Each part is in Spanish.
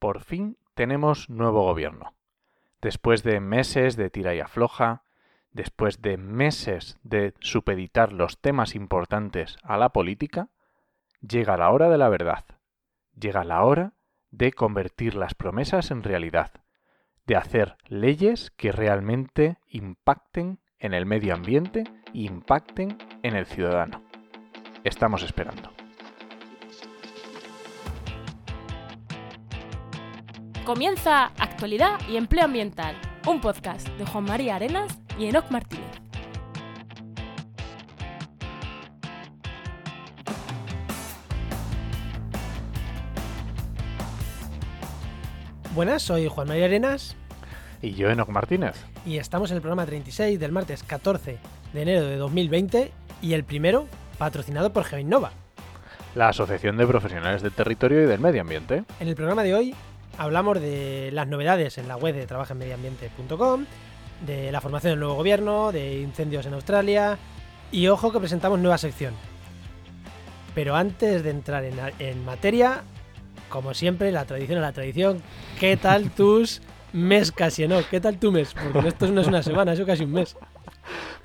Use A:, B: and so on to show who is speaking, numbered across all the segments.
A: por fin tenemos nuevo gobierno. Después de meses de tira y afloja, después de meses de supeditar los temas importantes a la política, llega la hora de la verdad. Llega la hora de convertir las promesas en realidad, de hacer leyes que realmente impacten en el medio ambiente e impacten en el ciudadano. Estamos esperando.
B: Comienza Actualidad y Empleo Ambiental, un podcast de Juan María Arenas y Enoc Martínez.
C: Buenas, soy Juan María Arenas
A: Y yo, Enoc Martínez.
C: y estamos en el programa 36 del martes 14 de enero de 2020 y el primero patrocinado por GeoInnova.
A: La Asociación de Profesionales del Territorio y del Medio Ambiente.
C: En el programa de hoy hablamos de las novedades en la web de trabajaenmedioambiente.com, de la formación del nuevo gobierno, de incendios en Australia y ojo que presentamos nueva sección. Pero antes de entrar en, en materia, como siempre, la tradición a la tradición, ¿qué tal tus mes casi no? ¿Qué tal tu mes? Porque esto no es una semana, eso casi un mes.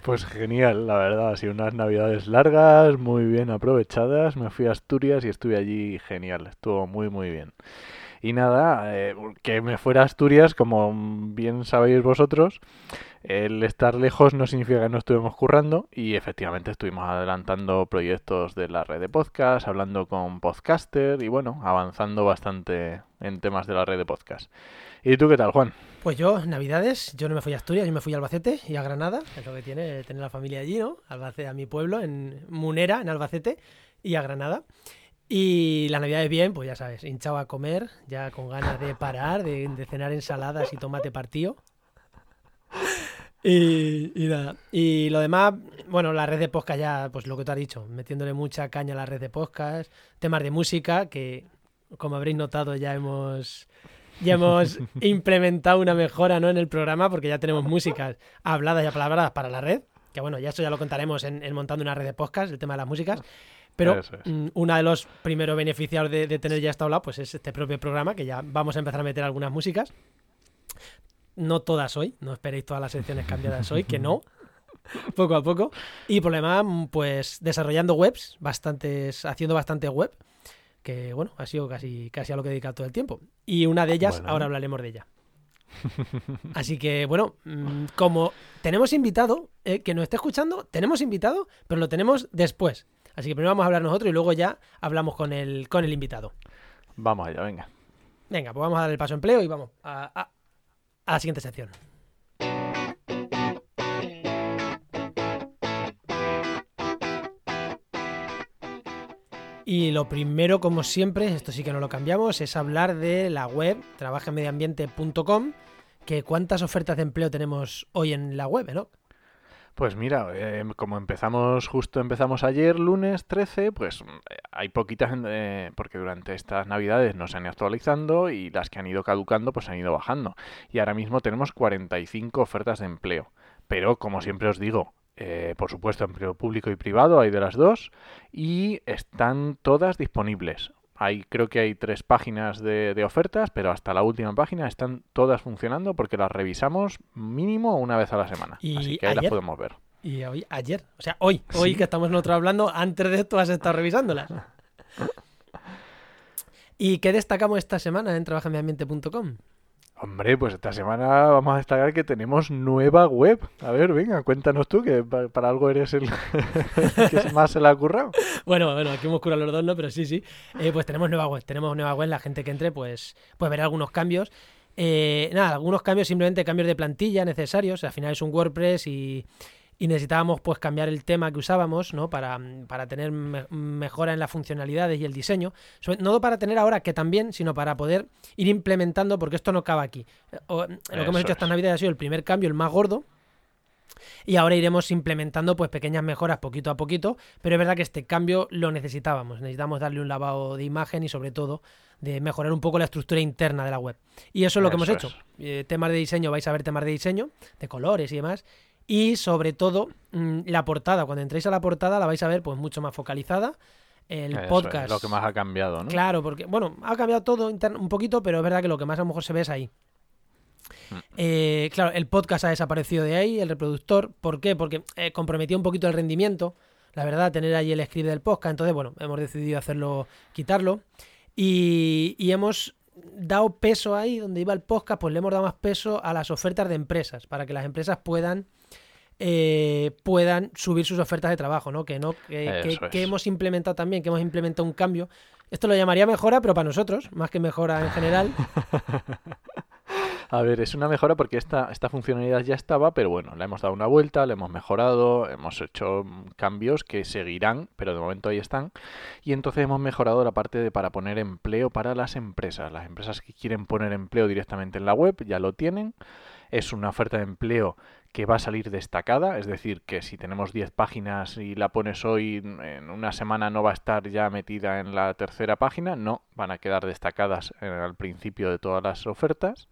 A: Pues genial, la verdad. Ha sido unas navidades largas, muy bien aprovechadas. Me fui a Asturias y estuve allí genial. Estuvo muy, muy bien. Y nada, eh, que me fuera a Asturias, como bien sabéis vosotros, el estar lejos no significa que no estuvimos currando y efectivamente estuvimos adelantando proyectos de la red de podcast, hablando con podcaster y bueno, avanzando bastante en temas de la red de podcast. ¿Y tú qué tal, Juan?
C: Pues yo, Navidades, yo no me fui a Asturias, yo me fui a Albacete y a Granada, es lo que tiene tener la familia allí, ¿no? Albacete, a mi pueblo, en Munera, en Albacete, y a Granada. Y las Navidades bien, pues ya sabes, hinchado a comer, ya con ganas de parar, de, de cenar ensaladas y tomate partido. Y, y nada. Y lo demás, bueno, la red de podcast ya, pues lo que tú has dicho, metiéndole mucha caña a la red de podcast, temas de música, que como habréis notado ya hemos ya hemos implementado una mejora ¿no? en el programa porque ya tenemos músicas habladas y apalabradas para la red. Que bueno, ya eso ya lo contaremos en, en montando una red de podcast, el tema de las músicas. Pero
A: es.
C: mm, uno de los primeros beneficiados de, de tener ya esto hablado, pues es este propio programa, que ya vamos a empezar a meter algunas músicas. No todas hoy, no esperéis todas las secciones cambiadas hoy, que no. Poco a poco. Y por lo demás, pues desarrollando webs, bastantes, haciendo bastante web que bueno, ha sido casi, casi a lo que he dedicado todo el tiempo. Y una de ellas,
A: Bueno.
C: ahora hablaremos de ella. Así que bueno, mm, como tenemos invitado, eh, que nos esté escuchando, tenemos invitado, pero lo tenemos después. Así que primero vamos a hablar nosotros y luego ya hablamos con el, con el invitado.
A: Vamos allá, venga.
C: Venga, pues vamos a dar el paso a empleo y vamos a, a- a la siguiente sección. Y lo primero, como siempre, esto sí que no lo cambiamos, es hablar de la web trabajenmedioambiente.com, que cuántas ofertas de empleo tenemos hoy en la web, ¿no?
A: Pues mira, eh, como empezamos, justo empezamos ayer, lunes 13, pues mm, hay poquitas, eh, porque durante estas navidades no se han ido actualizando y las que han ido caducando, pues han ido bajando. Y ahora mismo tenemos 45 ofertas de empleo. Pero, como siempre os digo, eh, por supuesto, empleo público y privado, hay de las dos, y están todas disponibles. Hay, creo que hay tres páginas de, de ofertas, pero hasta la última página están todas funcionando porque las revisamos mínimo una vez a la semana.
C: Y
A: Así que ahí las podemos ver.
C: Y hoy, ayer, o sea, hoy, hoy que estamos nosotros hablando, antes de esto has estado revisándolas. ¿Y qué destacamos esta semana en trabajaenmedioambiente.com?
A: Hombre, pues esta semana vamos a destacar que tenemos nueva web. A ver, venga, cuéntanos tú, que pa- para algo eres el que más se la ha currado.
C: Bueno, bueno, aquí hemos curado los dos, ¿no? Pero sí, sí. Eh, pues tenemos nueva web, tenemos nueva web, la gente que entre, pues, pues verá algunos cambios. Eh, nada, algunos cambios, simplemente cambios de plantilla necesarios. Al final es un WordPress y, y necesitábamos pues cambiar el tema que usábamos, ¿no? Para, para tener me- mejora en las funcionalidades y el diseño. Sobre- no para tener ahora que también, sino para poder ir implementando, porque esto no acaba aquí. Eh, o- lo que hemos hecho esta
A: es.
C: Navidad ha sido el primer cambio, el más gordo. Y ahora iremos implementando pues pequeñas mejoras poquito a poquito, pero es verdad que este cambio lo necesitábamos. Necesitamos darle un lavado de imagen y sobre todo de mejorar un poco la estructura interna de la web. Y eso es lo que hemos hecho. Eh, temas de diseño, vais a ver temas de diseño, de colores y demás. Y sobre todo mm, la portada. Cuando entréis a la portada la vais a ver pues mucho más focalizada. el
A: Eso
C: podcast.
A: Es lo que más ha cambiado, ¿no?
C: Claro, porque, bueno, ha cambiado todo un poquito, pero es verdad que lo que más a lo mejor se ve es ahí.
A: Mm.
C: Eh, claro, el podcast ha desaparecido de ahí, el reproductor. ¿Por qué? Porque eh, comprometía un poquito el rendimiento. La verdad, tener ahí el script del podcast. Entonces, bueno, hemos decidido hacerlo, quitarlo. Y, y hemos dado peso ahí, donde iba el podcast, pues le hemos dado más peso a las ofertas de empresas, para que las empresas puedan eh, puedan subir sus ofertas de trabajo, ¿no? Que no, que, hemos implementado también, que hemos implementado un cambio. Esto lo llamaría mejora, pero para nosotros, más que mejora en general.
A: A ver, es una mejora porque esta, esta funcionalidad ya estaba, pero bueno, la hemos dado una vuelta, la hemos mejorado, hemos hecho mm, cambios que seguirán, pero de momento ahí están. Y entonces hemos mejorado la parte de para poner empleo para las empresas. Las empresas que quieren poner empleo directamente en la web ya lo tienen. Es una oferta de empleo que va a salir destacada, es decir, que si tenemos 10 páginas y la pones hoy, en una semana no va a estar ya metida en la tercera página, no, van a quedar destacadas eh, al principio de todas las ofertas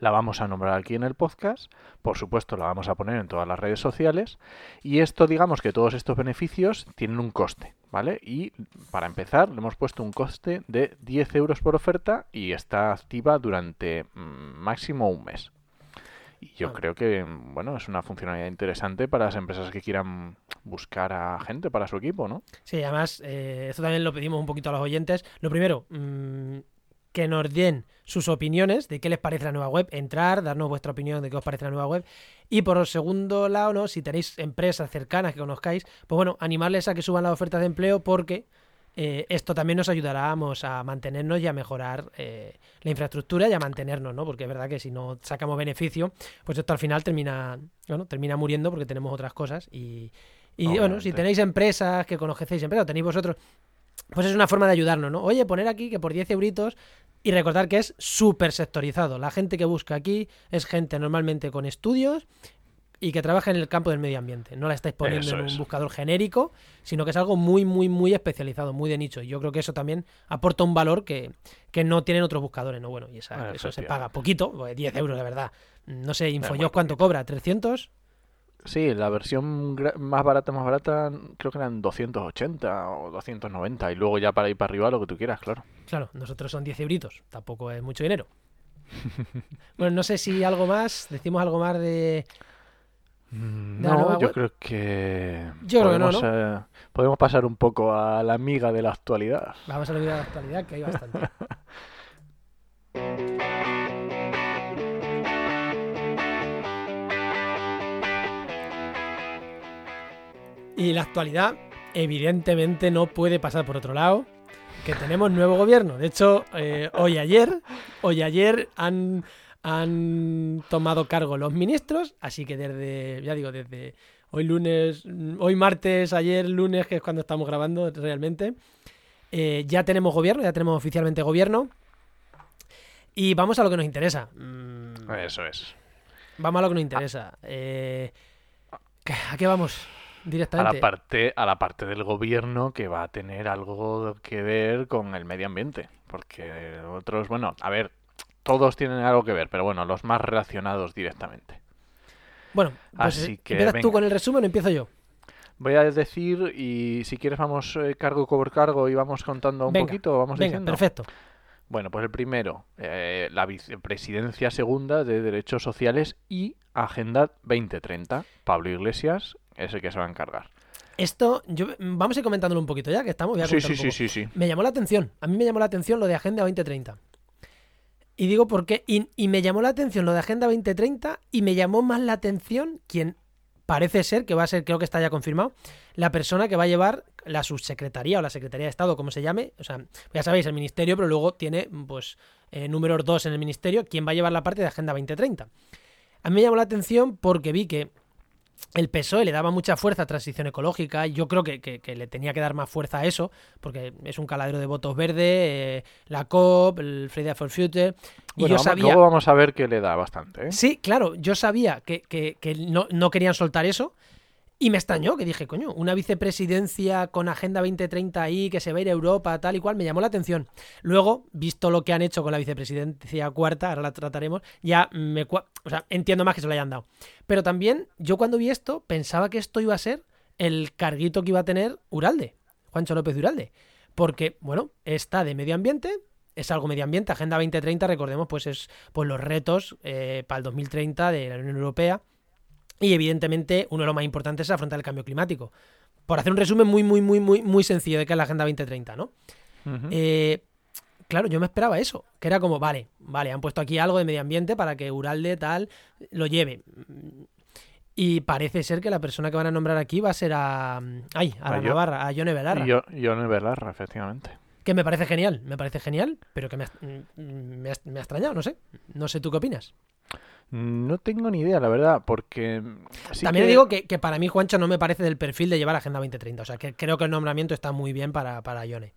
A: la vamos a nombrar aquí en el podcast, por supuesto la vamos a poner en todas las redes sociales y esto digamos que todos estos beneficios tienen un coste, ¿vale? Y para empezar le hemos puesto un coste de 10 euros por oferta y está activa durante mm, máximo un mes. Y yo creo que, bueno, es una funcionalidad interesante para las empresas que quieran buscar a gente para su equipo, ¿no?
C: Sí, además, eh, esto también lo pedimos un poquito a los oyentes. Lo primero, mm, que nos den sus opiniones de qué les parece la nueva web, entrar, darnos vuestra opinión de qué os parece la nueva web. Y por el segundo lado, ¿no? si tenéis empresas cercanas que conozcáis, pues bueno, animarles a que suban las ofertas de empleo porque eh, esto también nos ayudará a mantenernos y a mejorar eh, la infraestructura y a mantenernos, ¿no? Porque es verdad que si no sacamos beneficio, pues esto al final termina, bueno, termina muriendo porque tenemos otras cosas y, y bueno, si tenéis empresas que conocéis empresas, o tenéis vosotros, pues es una forma de ayudarnos, ¿no? Oye, poner aquí que por 10 euritos y recordar que es súper sectorizado. La gente que busca aquí es gente normalmente con estudios y que trabaja en el campo del medio ambiente. No la estáis poniendo
A: Eso
C: en un
A: es.
C: buscador genérico, sino que es algo muy, muy, muy especializado, muy de nicho. Y yo creo que eso también aporta un valor que, que no tienen otros buscadores, ¿no? Bueno, y esa- eso se paga poquito, pues 10 euros, la verdad. No sé,
A: muy
C: Infojobs cuánto cobra, ¿300?
A: Sí, la versión más barata, más barata, creo que eran 280 o 290 y luego ya para ir para arriba lo que tú quieras, claro.
C: Claro, nosotros son 10 euritos, tampoco es mucho dinero. bueno, no sé si algo más, decimos algo más de...
A: Mm,
C: ¿De la nueva
A: No, yo creo que
C: Yo creo que no,
A: podemos, eh, podemos pasar un poco a la amiga de la actualidad.
C: Vamos a la vida de la actualidad, que hay bastante. Y la actualidad, evidentemente, no puede pasar por otro lado. Que tenemos nuevo gobierno. De hecho, eh, hoy ayer, hoy ayer han, han tomado cargo los ministros. Así que desde, ya digo, desde hoy lunes, hoy martes, ayer lunes, que es cuando estamos grabando realmente. eh, ya tenemos gobierno, ya tenemos oficialmente gobierno. Y vamos a lo que nos interesa. Mm,
A: Eso es.
C: Vamos a lo que nos interesa. Eh, ¿A qué vamos?
A: A
C: Directamente.
A: la parte, a la parte del gobierno que va a tener algo que ver con el medio ambiente. Porque otros, bueno, a ver, todos tienen algo que ver, pero bueno, los más relacionados directamente.
C: Bueno, pues
A: Así que,
C: ¿empiezas tú con el resumen o empiezo yo?
A: Voy a decir, y si quieres vamos eh, cargo por cargo y vamos contando un
C: Venga,
A: poquito, vamos
C: Venga,
A: diciendo.
C: perfecto.
A: Bueno, pues el primero, eh, la vicepresidencia segunda de Derechos Sociales y Agenda 2030. Pablo Iglesias es el que se va a encargar.
C: Esto, yo, vamos a ir comentándolo un poquito ya, que estamos. voy a
A: Sí, sí,
C: un
A: sí, sí, sí.
C: Me llamó la atención. A mí me llamó la atención lo de Agenda 2030. Y digo por qué. Y, y me llamó la atención lo de Agenda 2030 y me llamó más la atención quien parece ser, que va a ser, creo que está ya confirmado, la persona que va a llevar la subsecretaría o la Secretaría de Estado, como se llame. O sea, ya sabéis, el ministerio, pero luego tiene, pues, eh, números dos en el ministerio, quien va a llevar la parte de Agenda 2030. A mí me llamó la atención porque vi que el PSOE le daba mucha fuerza a transición ecológica. Yo creo que, que- que le tenía que dar más fuerza a eso, porque es un caladero de votos verde, eh, la COP, el Friday for Future. Y
A: Bueno,
C: yo
A: vamos-
C: sabía.
A: luego vamos a ver que le da bastante. ¿eh?
C: Sí, claro, yo sabía que, que- que no, no querían soltar eso. Y me extrañó, que dije, coño, una vicepresidencia con Agenda 2030 ahí, que se va a ir a Europa, tal y cual, me llamó la atención. Luego, visto lo que han hecho con la vicepresidencia cuarta, ahora la trataremos, ya me... O sea, entiendo más que se lo hayan dado. Pero también, yo cuando vi esto, pensaba que esto iba a ser el carguito que iba a tener Uralde. Juancho López Duralde. Porque, bueno, está de medio ambiente, es algo medio ambiente, Agenda 2030, recordemos, pues es pues los retos para el 2030 de la Unión Europea. Y evidentemente uno de los más importantes es afrontar el cambio climático. Por hacer un resumen muy, muy, muy, muy, muy sencillo de qué es la Agenda 2030, ¿no? Eh, claro, yo me esperaba eso, que era como, vale, vale, han puesto aquí algo de medio ambiente para que Uralde tal lo lleve. Y parece ser que la persona que van a nombrar aquí va a ser a. Ay, a, la Navarra, a Yone Belarra.
A: Yo, Yone Belarra, efectivamente.
C: Que me parece genial, me parece genial, pero que me ha, me, ha, extrañado, no sé. No sé tú qué opinas.
A: No tengo ni idea, la verdad, porque...
C: También digo que, que, para mí Juancho no me parece del perfil de llevar Agenda 2030, o sea, que creo que el nombramiento está muy bien para, para Yone.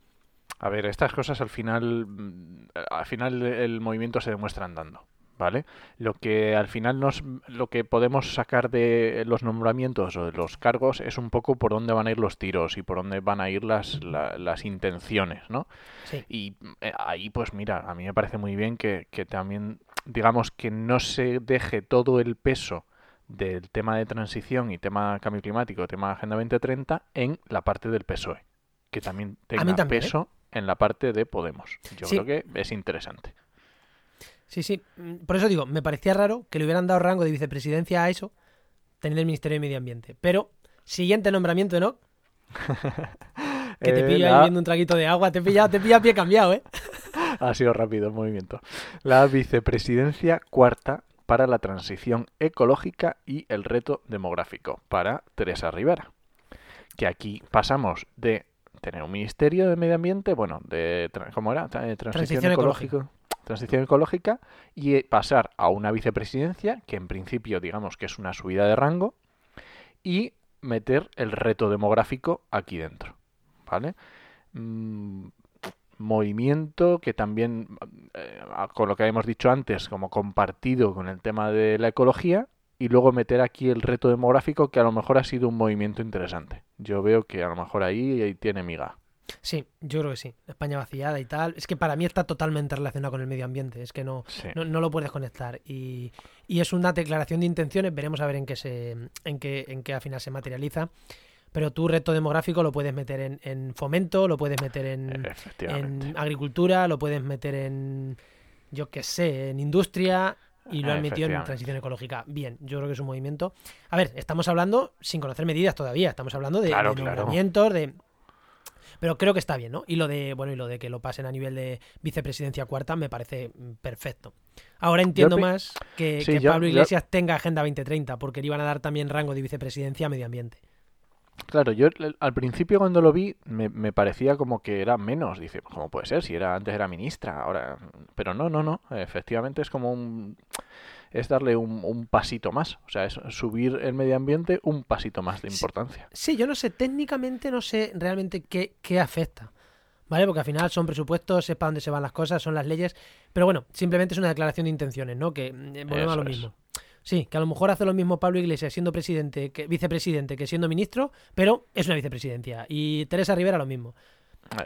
A: A ver, estas cosas al final, mm, al final el movimiento se demuestra andando, ¿vale? Lo que al final nos, lo que podemos sacar de los nombramientos o de los cargos es un poco por dónde van a ir los tiros y por dónde van a ir las, las intenciones, ¿no?
C: Sí.
A: Y eh, ahí, pues mira, a mí me parece muy bien que, que también, digamos, que no se deje todo el peso del tema de transición y tema cambio climático, tema Agenda 2030 en la parte del PSOE. Que también tenga
C: ¿eh?
A: peso en la parte de Podemos. Yo creo que es interesante.
C: Sí, sí. Por eso digo, me parecía raro que le hubieran dado rango de vicepresidencia a eso, tener el Ministerio de Medio Ambiente. Pero, siguiente nombramiento, ¿no? que te pillo ahí viendo un traguito de agua, te he pillado, te he pie cambiado, ¿eh?
A: ha sido rápido el movimiento. La vicepresidencia cuarta para la transición ecológica y el reto demográfico para Teresa Rivera. Que aquí pasamos de tener un ministerio de medio ambiente, bueno, de ¿cómo era?
C: transición, transición ecológica.
A: Transición ecológica y eh, pasar a una vicepresidencia, que en principio digamos que es una subida de rango, y meter el reto demográfico aquí dentro. ¿Vale? Mm, movimiento que también, eh, con lo que habíamos dicho antes, como compartido con el tema de la ecología, y luego meter aquí el reto demográfico que a lo mejor ha sido un movimiento interesante. Yo veo que a lo mejor ahí, ahí tiene miga.
C: Sí, yo creo que sí. España vaciada y tal. Es que para mí está totalmente relacionado con el medio ambiente. Es que no, no, lo puedes conectar. Y, es una declaración de intenciones. Veremos a ver en qué se, en qué, en qué al final se materializa. Pero tu reto demográfico lo puedes meter en, en fomento, lo puedes meter en, en agricultura, lo puedes meter en, yo qué sé, en industria y lo han metido en transición ecológica. Bien, yo creo que es un movimiento. A ver, estamos hablando sin conocer medidas todavía, estamos hablando de, nombramientos, de. Pero creo que está bien, ¿no? Y lo de, bueno, y lo de que lo pasen a nivel de vicepresidencia cuarta me parece perfecto. Ahora entiendo más que, Pablo Iglesias tenga Agenda 2030, porque le iban a dar también rango de vicepresidencia a medio ambiente.
A: Claro, yo al principio cuando lo vi me, me, parecía como que era menos. Dice, ¿cómo puede ser? Si era antes era ministra, ahora. Pero no, no, no. Efectivamente es como un. Es darle un, pasito más. O sea, es subir el medio ambiente un pasito más de importancia.
C: Sí, yo no sé, técnicamente no sé realmente qué, qué afecta. ¿Vale? Porque al final son presupuestos, es para dónde se van las cosas, son las leyes. Pero bueno, simplemente es una declaración de intenciones, ¿no? Que eh, volvemos a lo mismo. Sí, que a lo mejor hace lo mismo Pablo Iglesias siendo presidente, que, vicepresidente que siendo ministro, pero es una vicepresidencia. Y Teresa Rivera lo mismo.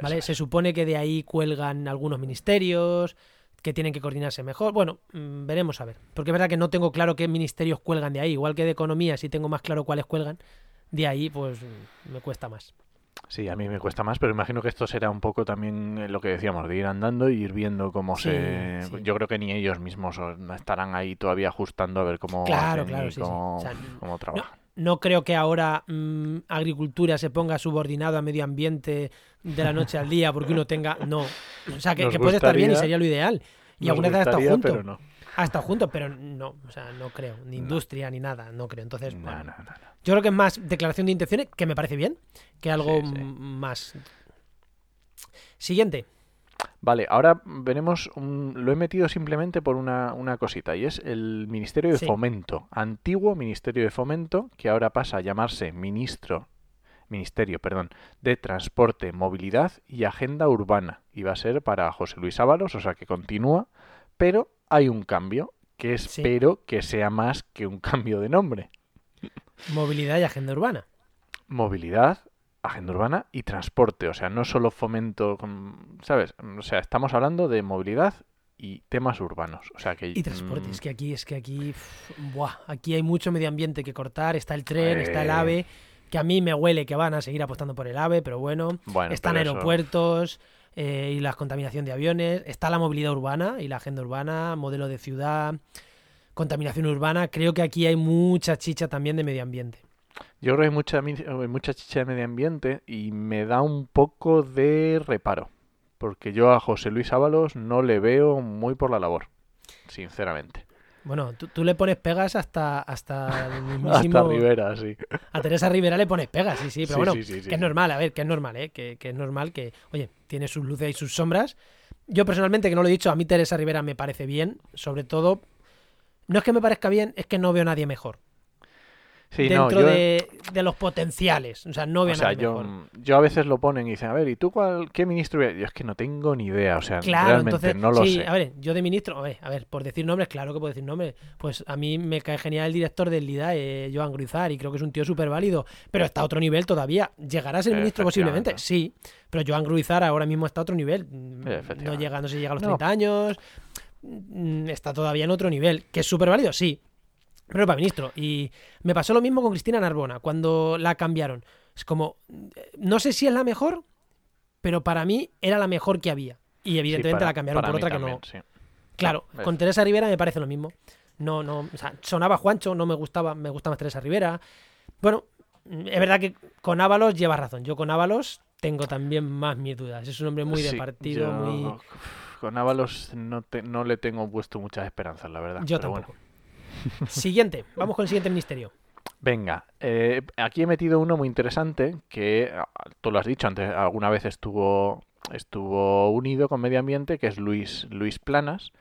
C: ¿vale? Se supone que de ahí cuelgan algunos ministerios, que tienen que coordinarse mejor. Bueno, mm, veremos a ver. Porque es verdad que no tengo claro qué ministerios cuelgan de ahí. Igual que de economía, si tengo más claro cuáles cuelgan, de ahí pues me cuesta más.
A: Sí, a mí me cuesta más, pero imagino que esto será un poco también eh, lo que decíamos, de ir andando y ir viendo cómo se... Yo creo que ni ellos mismos estarán ahí todavía ajustando a ver cómo,
C: claro, claro,
A: cómo, trabajan.
C: No, creo que ahora mm, agricultura se ponga subordinado a medio ambiente de la noche al día porque uno tenga... No, o sea, que, puede estar bien y sería lo ideal. Y alguna vez ha estado junto. Pero no. Ha estado junto, pero no, o sea, no creo. Ni industria ni nada, no creo. Entonces, no, no, no, yo creo que es más declaración de intenciones, que me parece bien, que algo más. Siguiente.
A: Vale, ahora veremos, lo he metido simplemente por una, cosita, y es el Ministerio de Fomento, antiguo Ministerio de Fomento, que ahora pasa a llamarse Ministro, Ministerio, perdón, de Transporte, Movilidad y Agenda Urbana, y va a ser para José Luis Ábalos, o sea que continúa, pero hay un cambio, que espero que sea más que un cambio de nombre.
C: Movilidad y agenda urbana.
A: Movilidad, agenda urbana y transporte. O sea, no solo fomento, ¿sabes? O sea, estamos hablando de movilidad y temas urbanos. O sea que,
C: y transporte. Mm, es que aquí, es que aquí, buah, aquí hay mucho medio ambiente que cortar. Está el tren, está el AVE. que a mí me huele que van a seguir apostando por el AVE, pero bueno,
A: Bueno,
C: están
A: pero eso-
C: aeropuertos eh, y la contaminación de aviones, está la movilidad urbana y la agenda urbana, modelo de ciudad, contaminación urbana. Creo que aquí hay mucha chicha también de medio ambiente.
A: Yo creo que hay mucha, hay mucha chicha de medio ambiente y me da un poco de reparo. Porque yo a José Luis Ábalos no le veo muy por la labor, sinceramente.
C: Bueno, tú, tú le pones pegas hasta, hasta el mismísimo...
A: Hasta Rivera, sí.
C: A Teresa Rivera le pones pegas, sí, sí, pero
A: Sí,
C: bueno,
A: sí, sí, sí,
C: que es normal, a ver, que es normal, ¿eh? Que, que es normal que, oye, tiene sus luces y sus sombras. Yo personalmente, que no lo he dicho, a mí Teresa Rivera me parece bien, sobre todo, no es que me parezca bien, es que no veo a nadie mejor.
A: Sí, no,
C: dentro
A: yo,
C: de, de los potenciales, o sea, no veo
A: o sea, yo,
C: mejor.
A: yo a veces lo ponen y dicen, a ver, ¿y tú cuál, qué ministro? voy a-?" Yo es que no tengo ni idea, o sea,
C: Claro,
A: realmente
C: entonces,
A: no lo
C: sí,
A: sé.
C: a ver, yo de ministro, a ver, a ver, por decir nombres, claro que puedo decir nombres, pues a mí me cae genial el director del LIDAE, Joan Gruizar, y creo que es un tío súper válido, pero está a otro nivel todavía. ¿Llegará a ser ministro posiblemente? Sí, pero Joan Gruizar ahora mismo está a otro nivel. Mm, No llega, no si llega a los
A: No.
C: 30 años, mm, está todavía en otro nivel, que es súper válido, sí, pero para ministro. Y me pasó lo mismo con Cristina Narbona, cuando la cambiaron. Es como, eh, no sé si es la mejor, pero para mí era la mejor que había. Y
A: Sí,
C: evidentemente
A: para-
C: la cambiaron por otra que no.
A: sí.
C: Claro,
A: es-
C: con Teresa Rivera me parece lo mismo. No, no, o sea, sonaba Juancho, no me gustaba, me gusta más Teresa Rivera. Bueno, es verdad que con Ábalos llevas razón. Yo con Ábalos tengo también más mis dudas. Es un hombre muy de partido,
A: yo
C: muy.
A: Con Ábalos no, te- no le tengo puesto muchas esperanzas, la verdad.
C: Yo
A: pero
C: tampoco.
A: bueno.
C: Siguiente, vamos con el siguiente ministerio.
A: Venga, eh, aquí he metido uno muy interesante que ah, tú lo has dicho antes, alguna vez estuvo estuvo unido con Medio Ambiente, que es Luis Luis Planas,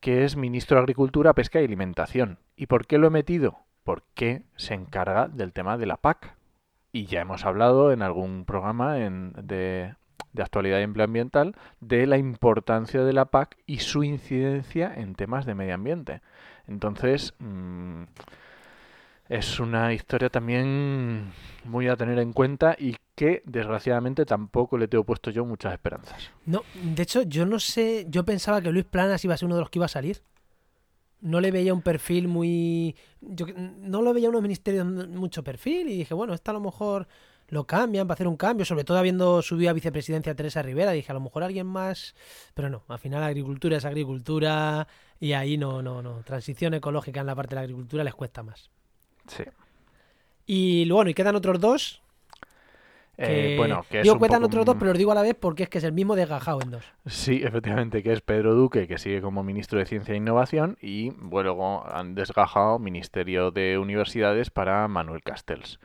A: que es ministro de Agricultura, Pesca y Alimentación. ¿Y por qué lo he metido? Porque se encarga del tema de la PAC. Y ya hemos hablado en algún programa de, de actualidad y empleo ambiental de la importancia de la PAC y su incidencia en temas de medio ambiente. Entonces, mm, es una historia también muy a tener en cuenta y que desgraciadamente tampoco le tengo puesto yo muchas esperanzas.
C: No, de hecho, yo no sé. Yo pensaba que Luis Planas iba a ser uno de los que iba a salir. No le veía un perfil muy. Yo no lo veía unos ministerios mucho perfil y dije, bueno, esta a lo mejor lo cambian para hacer un cambio, sobre todo habiendo subido a vicepresidencia Teresa Rivera. Dije, a lo mejor alguien más. Pero no, al final agricultura es agricultura y ahí no, no, no. Transición ecológica en la parte de la agricultura les cuesta más.
A: Sí.
C: Y bueno, y quedan otros dos.
A: Eh, bueno, que es
C: digo, cuentan
A: poco
C: otros dos, pero los digo a la vez porque es que es el mismo desgajado en dos.
A: Sí, efectivamente, que es Pedro Duque, que sigue como ministro de Ciencia e Innovación, y luego han desgajado Ministerio de Universidades para Manuel Castells.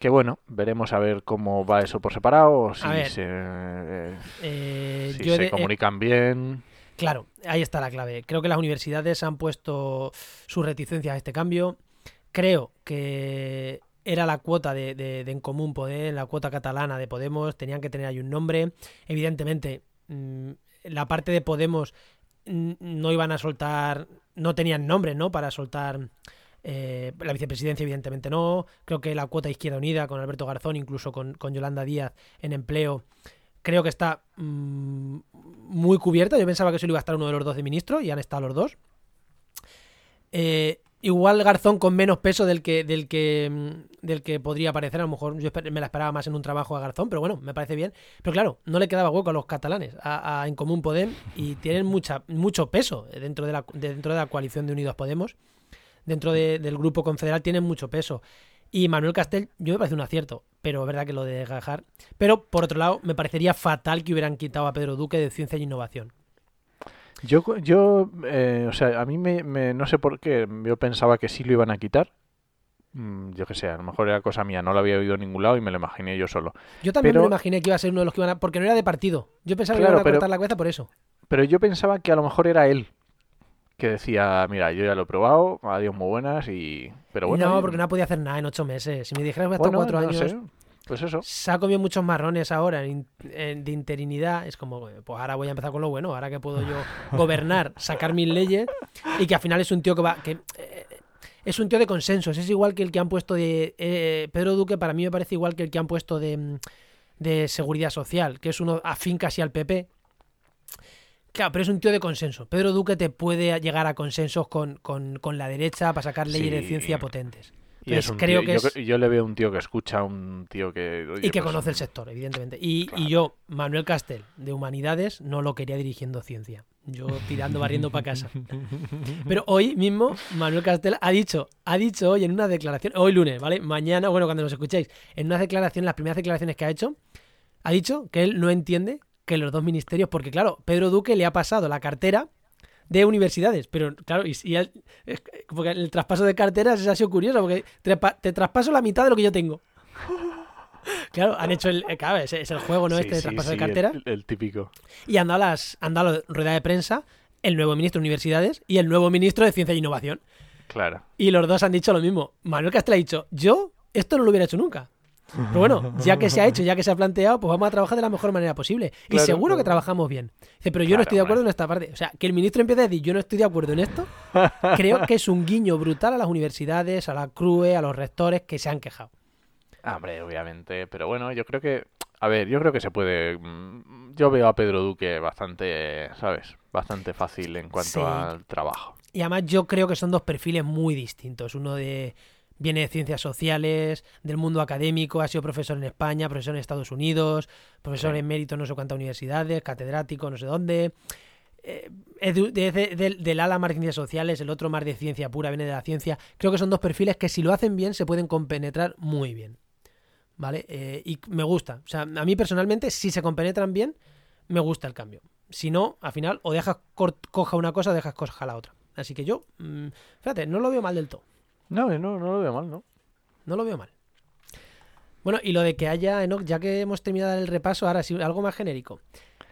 A: Que bueno, veremos a ver cómo va eso por separado, o si
C: ver.
A: se, eh,
C: Eh,
A: si se
C: de- eh,
A: comunican bien.
C: Claro, ahí está la clave. Creo que las universidades han puesto sus reticencias a este cambio. Creo que era la cuota de, de, de En Común Podem, la cuota catalana de Podemos, tenían que tener ahí un nombre. Evidentemente, mm, la parte de Podemos mm, no iban a soltar, no tenían nombre, ¿no? Para soltar eh, la vicepresidencia, evidentemente no. Creo que la cuota Izquierda Unida con Alberto Garzón, incluso con, con Yolanda Díaz en empleo, creo que está mm, muy cubierta. Yo pensaba que solo iba a estar uno de los dos de ministro y han estado los dos. Eh, igual Garzón con menos peso del que, del que mm, del que podría parecer. A lo mejor yo me la esperaba más en un trabajo a Garzón, pero bueno, me parece bien. Pero claro, no le quedaba hueco a los catalanes, En Común Podem, y tienen mucha, mucho peso dentro de, la, dentro de la coalición de Unidos Podemos. Dentro de- del grupo confederal tienen mucho peso. Y Manuel Castell, yo me parece un acierto, pero es verdad que lo de desgajar. Pero por otro lado, me parecería fatal que hubieran quitado a Pedro Duque de Ciencia e Innovación.
A: Yo, yo eh, o sea, a mí me, me- no sé por qué, yo pensaba que sí lo iban a quitar. Mm, Yo qué sé, a lo mejor era cosa mía, no lo había oído en ningún lado y me lo imaginé yo solo.
C: Yo también
A: Pero-
C: me imaginé que iba a ser uno de los que iban a. Porque no era de partido. Yo pensaba que iban a
A: pero-
C: cortar la cabeza por eso.
A: Pero yo pensaba que a lo mejor era él que decía, mira, yo ya lo he probado, adiós muy buenas y... Pero bueno,
C: no, porque no podía hacer nada en ocho meses. Si me dijeras que voy a estar
A: bueno,
C: cuatro
A: no
C: años,
A: sé, pues eso.
C: se ha comido muchos marrones ahora en- en- de interinidad. Es como, pues ahora voy a empezar con lo bueno. Ahora que puedo yo gobernar, sacar mis leyes y que al final es un tío que va. que eh, Es un tío de consensos. Es igual que el que han puesto de. eh, Pedro Duque, para mí me parece igual que el que han puesto de, mm, de seguridad social, que es uno afín casi al PP. Claro, pero es un tío de consenso. Pedro Duque te puede llegar a consensos con, con- con la derecha para sacar leyes de ciencia potentes.
A: Y es
C: creo
A: tío-
C: que
A: yo,
C: es-
A: cre- yo le veo un tío que escucha, un tío que... oye,
C: y que
A: pues,
C: conoce el sector, evidentemente. Y, y yo, Manuel Castel, de Humanidades, no lo quería dirigiendo ciencia. Yo tirando, barriendo para casa. Pero hoy mismo, Manuel Castel ha dicho, ha dicho hoy en una declaración, hoy lunes, ¿vale? Mañana, bueno, cuando nos escuchéis, en una declaración, las primeras declaraciones que ha hecho, ha dicho que él no entiende que los dos ministerios, porque claro, Pedro Duque le ha pasado la cartera de universidades, pero claro, y, y es- porque el traspaso de carteras ha sido curioso, porque te, pa- te traspaso la mitad de lo que yo tengo. Claro, han hecho el, eh, claro, es, el juego, ¿no?
A: sí,
C: este de
A: sí,
C: traspaso de cartera.
A: El, el típico.
C: Y han dado, las, han dado la rueda de prensa el nuevo ministro de Universidades y el nuevo ministro de Ciencia e Innovación.
A: Claro.
C: Y los dos han dicho lo mismo. Manuel Castel ha dicho, yo esto no lo hubiera hecho nunca. Pero bueno, ya que se ha hecho, ya que se ha planteado, pues vamos a trabajar de la mejor manera posible. y
A: Claro,
C: seguro que trabajamos bien. Dice, pero yo no estoy de acuerdo en esta parte. O sea, que el ministro empiece a decir, yo no estoy de acuerdo en esto, creo que es un guiño brutal a las universidades, a la CRUE, a los rectores que se han quejado.
A: Ah, Hombre, obviamente, pero bueno, yo creo que, a ver, yo creo que se puede, mm, yo veo a Pedro Duque bastante, ¿sabes? Bastante fácil en cuanto
C: Sí.
A: al trabajo.
C: Y además yo creo que son dos perfiles muy distintos. Uno de viene de ciencias sociales, del mundo académico, ha sido profesor en España, profesor en Estados Unidos, profesor en mérito no sé cuántas universidades, catedrático no sé dónde. Eh, es de- de- de- del- ala más de ciencias sociales, el otro más de ciencia pura, viene de la ciencia. Creo que son dos perfiles que si lo hacen bien se pueden compenetrar muy bien. ¿Vale? Eh, y me gusta. O sea, a mí personalmente, si se compenetran bien, me gusta el cambio. Si no, al final, o dejas coja una cosa o dejas coja la otra. Así que yo, mm, fíjate, no lo veo mal del todo.
A: No, no, no lo veo mal, ¿no?
C: No lo veo mal. Bueno, y lo de que haya, Enoch, ya que hemos terminado el repaso, ahora sí, algo más genérico.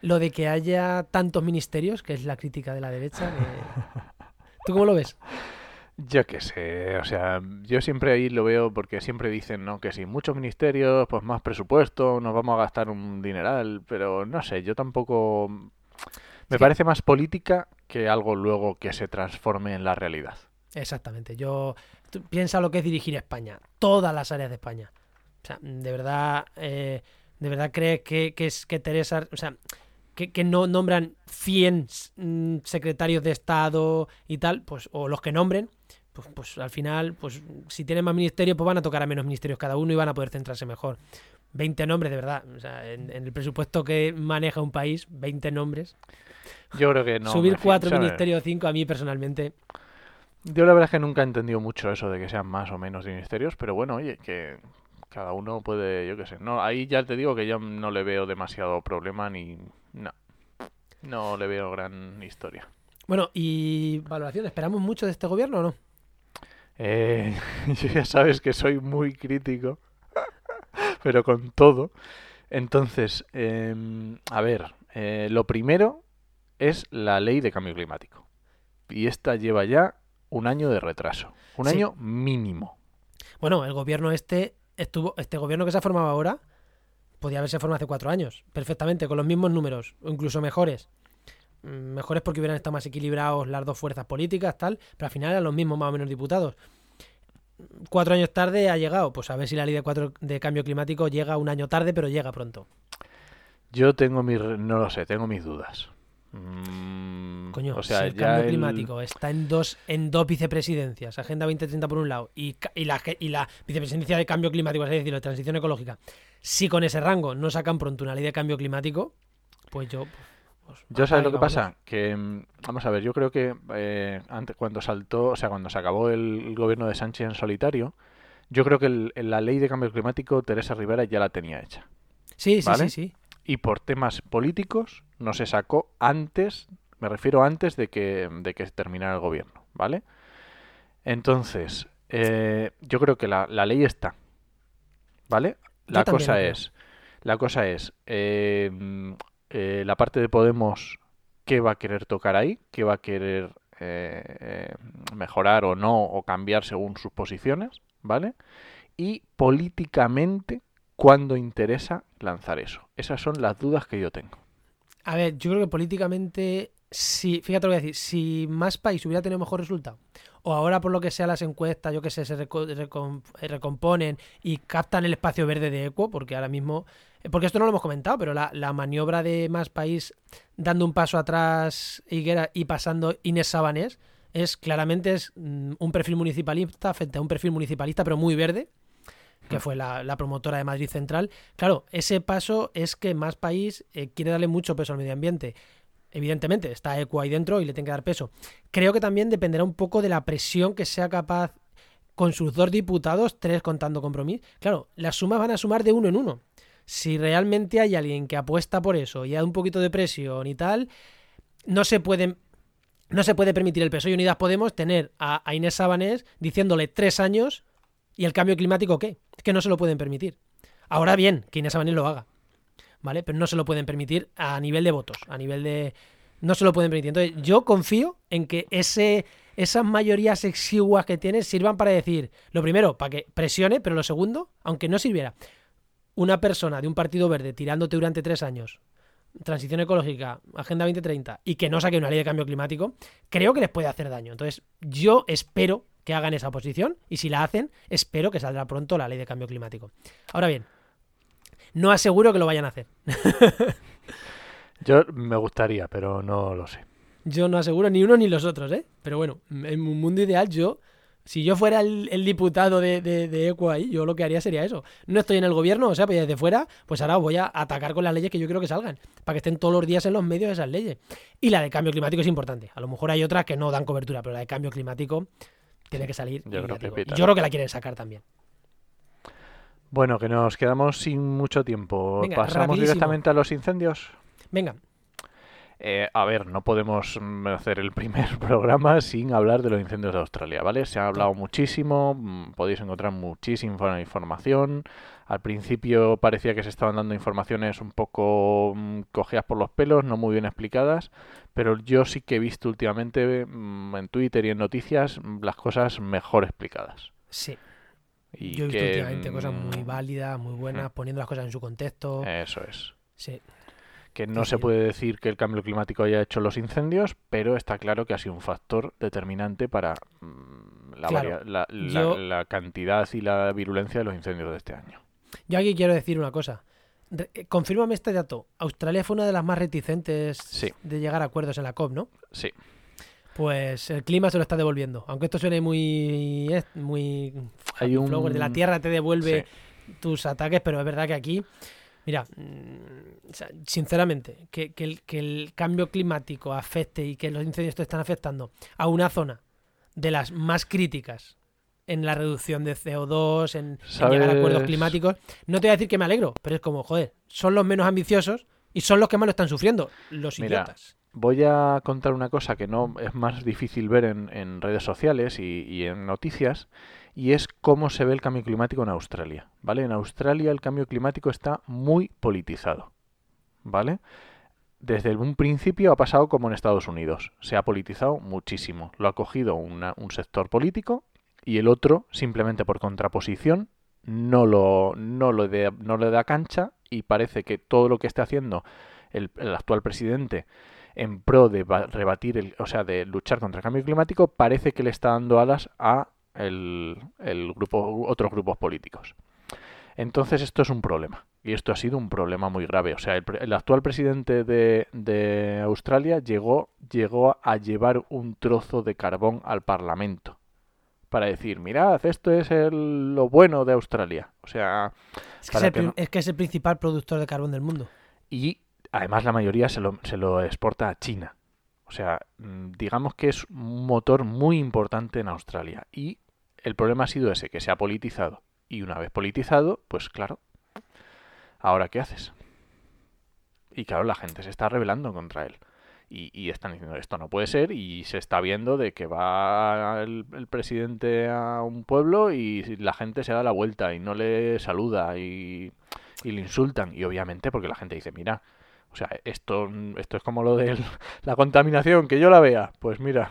C: Lo de que haya tantos ministerios, que es la crítica de la derecha. que- ¿Tú cómo lo ves?
A: Yo qué sé, o sea, yo siempre ahí lo veo porque siempre dicen, ¿no? Que si muchos ministerios, pues más presupuesto, nos vamos a gastar un dineral, pero no sé, yo tampoco... Me parece más política que algo luego que se transforme en la realidad.
C: Exactamente. Yo tú piensa lo que es dirigir España, todas las áreas de España. O sea, de verdad, eh, de verdad crees que, que es que Teresa, o sea, que, que no nombran 100 mm, secretarios de Estado y tal, pues o los que nombren, pues, pues al final, pues si tienen más ministerios, pues van a tocar a menos ministerios cada uno y van a poder centrarse mejor. 20 nombres, de verdad. O sea, en, en el presupuesto que maneja un país, 20 nombres.
A: Yo creo que no.
C: Subir
A: me fío,
C: cuatro
A: ¿sabes?
C: ministerios o cinco, a mí personalmente,
A: Yo la verdad es que nunca he entendido mucho eso de que sean más o menos ministerios, pero bueno, oye, que cada uno puede, yo qué sé. No, ahí ya te digo que yo no le veo demasiado problema ni no. No le veo gran historia.
C: Bueno, y valoración, ¿esperamos mucho de este gobierno o no?
A: Eh, yo ya sabes que soy muy crítico, pero con todo. Entonces, em, a ver, eh, lo primero es la ley de cambio climático. Y esta lleva ya un año de retraso. Un
C: Sí.
A: año mínimo.
C: Bueno, el gobierno este estuvo, este gobierno que se ha formado ahora, podía haberse formado hace cuatro años, perfectamente, con los mismos números, o incluso mejores. Mm, Mejores porque hubieran estado más equilibrados las dos fuerzas políticas, tal, pero al final eran los mismos más o menos diputados. Cuatro años tarde ha llegado, pues a ver si la ley de, cuatro, de cambio climático llega un año tarde, pero llega pronto.
A: Yo tengo mis, no lo sé, tengo mis dudas. Mm,
C: Coño,
A: o sea,
C: si el
A: ya
C: cambio
A: el-
C: climático está en dos, en dos vicepresidencias, Agenda 2030 por un lado y, y, la, y la vicepresidencia de cambio climático, es decir, de transición ecológica, si con ese rango no sacan pronto una ley de cambio climático, pues yo... pues,
A: Yo sabes lo que pasa, que mm, vamos a ver, yo creo que eh, antes cuando saltó, o sea, cuando se acabó el, el gobierno de Sánchez en solitario, yo creo que el- la ley de cambio climático Teresa Rivera ya la tenía hecha.
C: Sí, sí,
A: ¿vale?
C: sí, sí.
A: Y por temas políticos no se sacó antes, me refiero antes de que, de que terminara el gobierno, ¿vale? Entonces, eh, yo creo que la, la ley está, ¿vale? La cosa es, la cosa es, eh, eh, la parte de Podemos, ¿qué va a querer tocar ahí? ¿Qué va a querer mejorar o no, o cambiar según sus posiciones, ¿vale? Y políticamente, ¿cuándo interesa lanzar eso? Esas son las dudas que yo tengo.
C: A ver, yo creo que políticamente, si, fíjate lo que voy a decir, si más país hubiera tenido mejor resultado, o ahora por lo que sea las encuestas, yo que sé, se reco- recom- eh, recomponen y captan el espacio verde de Equo, porque ahora mismo, eh, porque esto no lo hemos comentado, pero la, la maniobra de más país dando un paso atrás Higuera y pasando Inés Sabanés, es claramente es mm, un perfil municipalista frente a un perfil municipalista, pero muy verde, que fue la, la promotora de Madrid Central. Claro, ese paso es que más país eh, quiere darle mucho peso al medio ambiente. Evidentemente, está Eco ahí dentro y le tiene que dar peso. Creo que también dependerá un poco de la presión que sea capaz con sus dos diputados, tres contando compromiso. Claro, las sumas van a sumar de uno en uno. Si realmente hay alguien que apuesta por eso y da un poquito de presión y tal, no se puede, no se puede permitir el peso y Unidas Podemos tener a, Inés Sabanés diciéndole tres años y el cambio climático qué. Que no se lo pueden permitir. Ahora bien, que Inés Sabanés lo haga. ¿Vale? Pero no se lo pueden permitir a nivel de votos, a nivel de... No se lo pueden permitir. Entonces, yo confío en que ese, esas mayorías exiguas que tiene sirvan para decir, lo primero, para que presione, pero lo segundo, aunque no sirviera, una persona de un partido verde tirándote durante tres años, transición ecológica, Agenda 2030, y que no saque una ley de cambio climático, creo que les puede hacer daño. Entonces, yo espero que hagan esa oposición, y si la hacen, espero que saldrá pronto la ley de cambio climático. Ahora bien, no aseguro que lo vayan a hacer.
A: Yo me gustaría, pero no lo sé.
C: Yo no aseguro ni uno ni los otros, ¿eh? Pero bueno, en un mundo ideal yo, si yo fuera el, el diputado de, de, de, Eco ahí, yo lo que haría sería eso. No estoy en el gobierno, o sea, pues desde fuera, pues ahora voy a atacar con las leyes que yo creo que salgan, para que estén todos los días en los medios esas leyes. Y la de cambio climático es importante. A lo mejor hay otras que no dan cobertura, pero la de cambio climático tiene que salir.
A: Yo, creo que,
C: yo creo que la quieren sacar también.
A: Bueno, que nos quedamos sin mucho tiempo. Venga, ¿Pasamos rapidísimo. directamente a los incendios?
C: Venga.
A: Eh, a ver, no podemos hacer el primer programa sin hablar de los incendios de Australia, ¿vale? Se ha hablado muchísimo, mm, podéis encontrar muchísima información. Al principio parecía que se estaban dando informaciones un poco mmm, cogidas por los pelos, no muy bien explicadas, pero yo sí que he visto últimamente en Twitter y en noticias las cosas mejor explicadas.
C: Sí. Y Yo he visto que, últimamente cosas muy válidas, muy buenas, poniendo las cosas en su contexto.
A: Eso es.
C: Sí.
A: Que no sí, se puede decir que el cambio climático haya hecho los incendios, pero está claro que ha sido un factor determinante para mmm, la,
C: Claro.
A: la, la,
C: Yo-
A: la cantidad y la virulencia de los incendios de este año.
C: Yo aquí quiero decir una cosa. Eh, confírmame este dato. Australia fue una de las más reticentes
A: Sí.
C: de llegar a acuerdos en la COP, ¿no?
A: Sí.
C: Pues el clima se lo está devolviendo. Aunque esto suene muy. muy.
A: Hay un-
C: flower, de la tierra te devuelve
A: Sí.
C: tus ataques, pero es verdad que aquí. Mira, mm, sinceramente, que, que el, que el cambio climático afecte y que los incendios te están afectando a una zona de las más críticas en la reducción de CO2, en, en llegar a acuerdos climáticos, no te voy a decir que me alegro, pero es como, joder, son los menos ambiciosos y son los que más lo están sufriendo, los
A: Mira,
C: idiotas.
A: Voy a contar una cosa que no es más difícil ver en, en redes sociales y, en noticias, y es cómo se ve el cambio climático en Australia. ¿Vale? En Australia el cambio climático está muy politizado. ¿Vale? Desde un principio ha pasado como en Estados Unidos. Se ha politizado muchísimo. Lo ha cogido un sector político y el otro, simplemente por contraposición, no lo, no lo, de- no le da cancha y parece que todo lo que esté haciendo el actual presidente en pro de ba- rebatir, el, o sea, de luchar contra el cambio climático, parece que le está dando alas a el, el grupo, otros grupos políticos. Entonces esto es un problema. Y esto ha sido un problema muy grave. O sea, el, el actual presidente de, de Australia llegó, llegó a llevar un trozo de carbón al Parlamento. Para decir, mirad, esto es el- lo bueno de Australia. O sea,
C: Es que, es, el,
A: que
C: prim-
A: no-
C: es que es el principal productor de carbón del mundo.
A: y además la mayoría se lo, se lo exporta a China. O sea, mm, digamos que es un motor muy importante en Australia. Y el problema ha sido ese, que se ha politizado. Y una vez politizado, pues claro, ¿ahora qué haces? Y claro, la gente se está rebelando contra él. Y, y están diciendo, esto no puede ser, y se está viendo de que va el, presidente a un pueblo y la gente se da la vuelta y no le saluda y, y le insultan. Y obviamente porque la gente dice, mira, o sea, esto, esto es como lo de la contaminación, que yo la vea. Pues mira,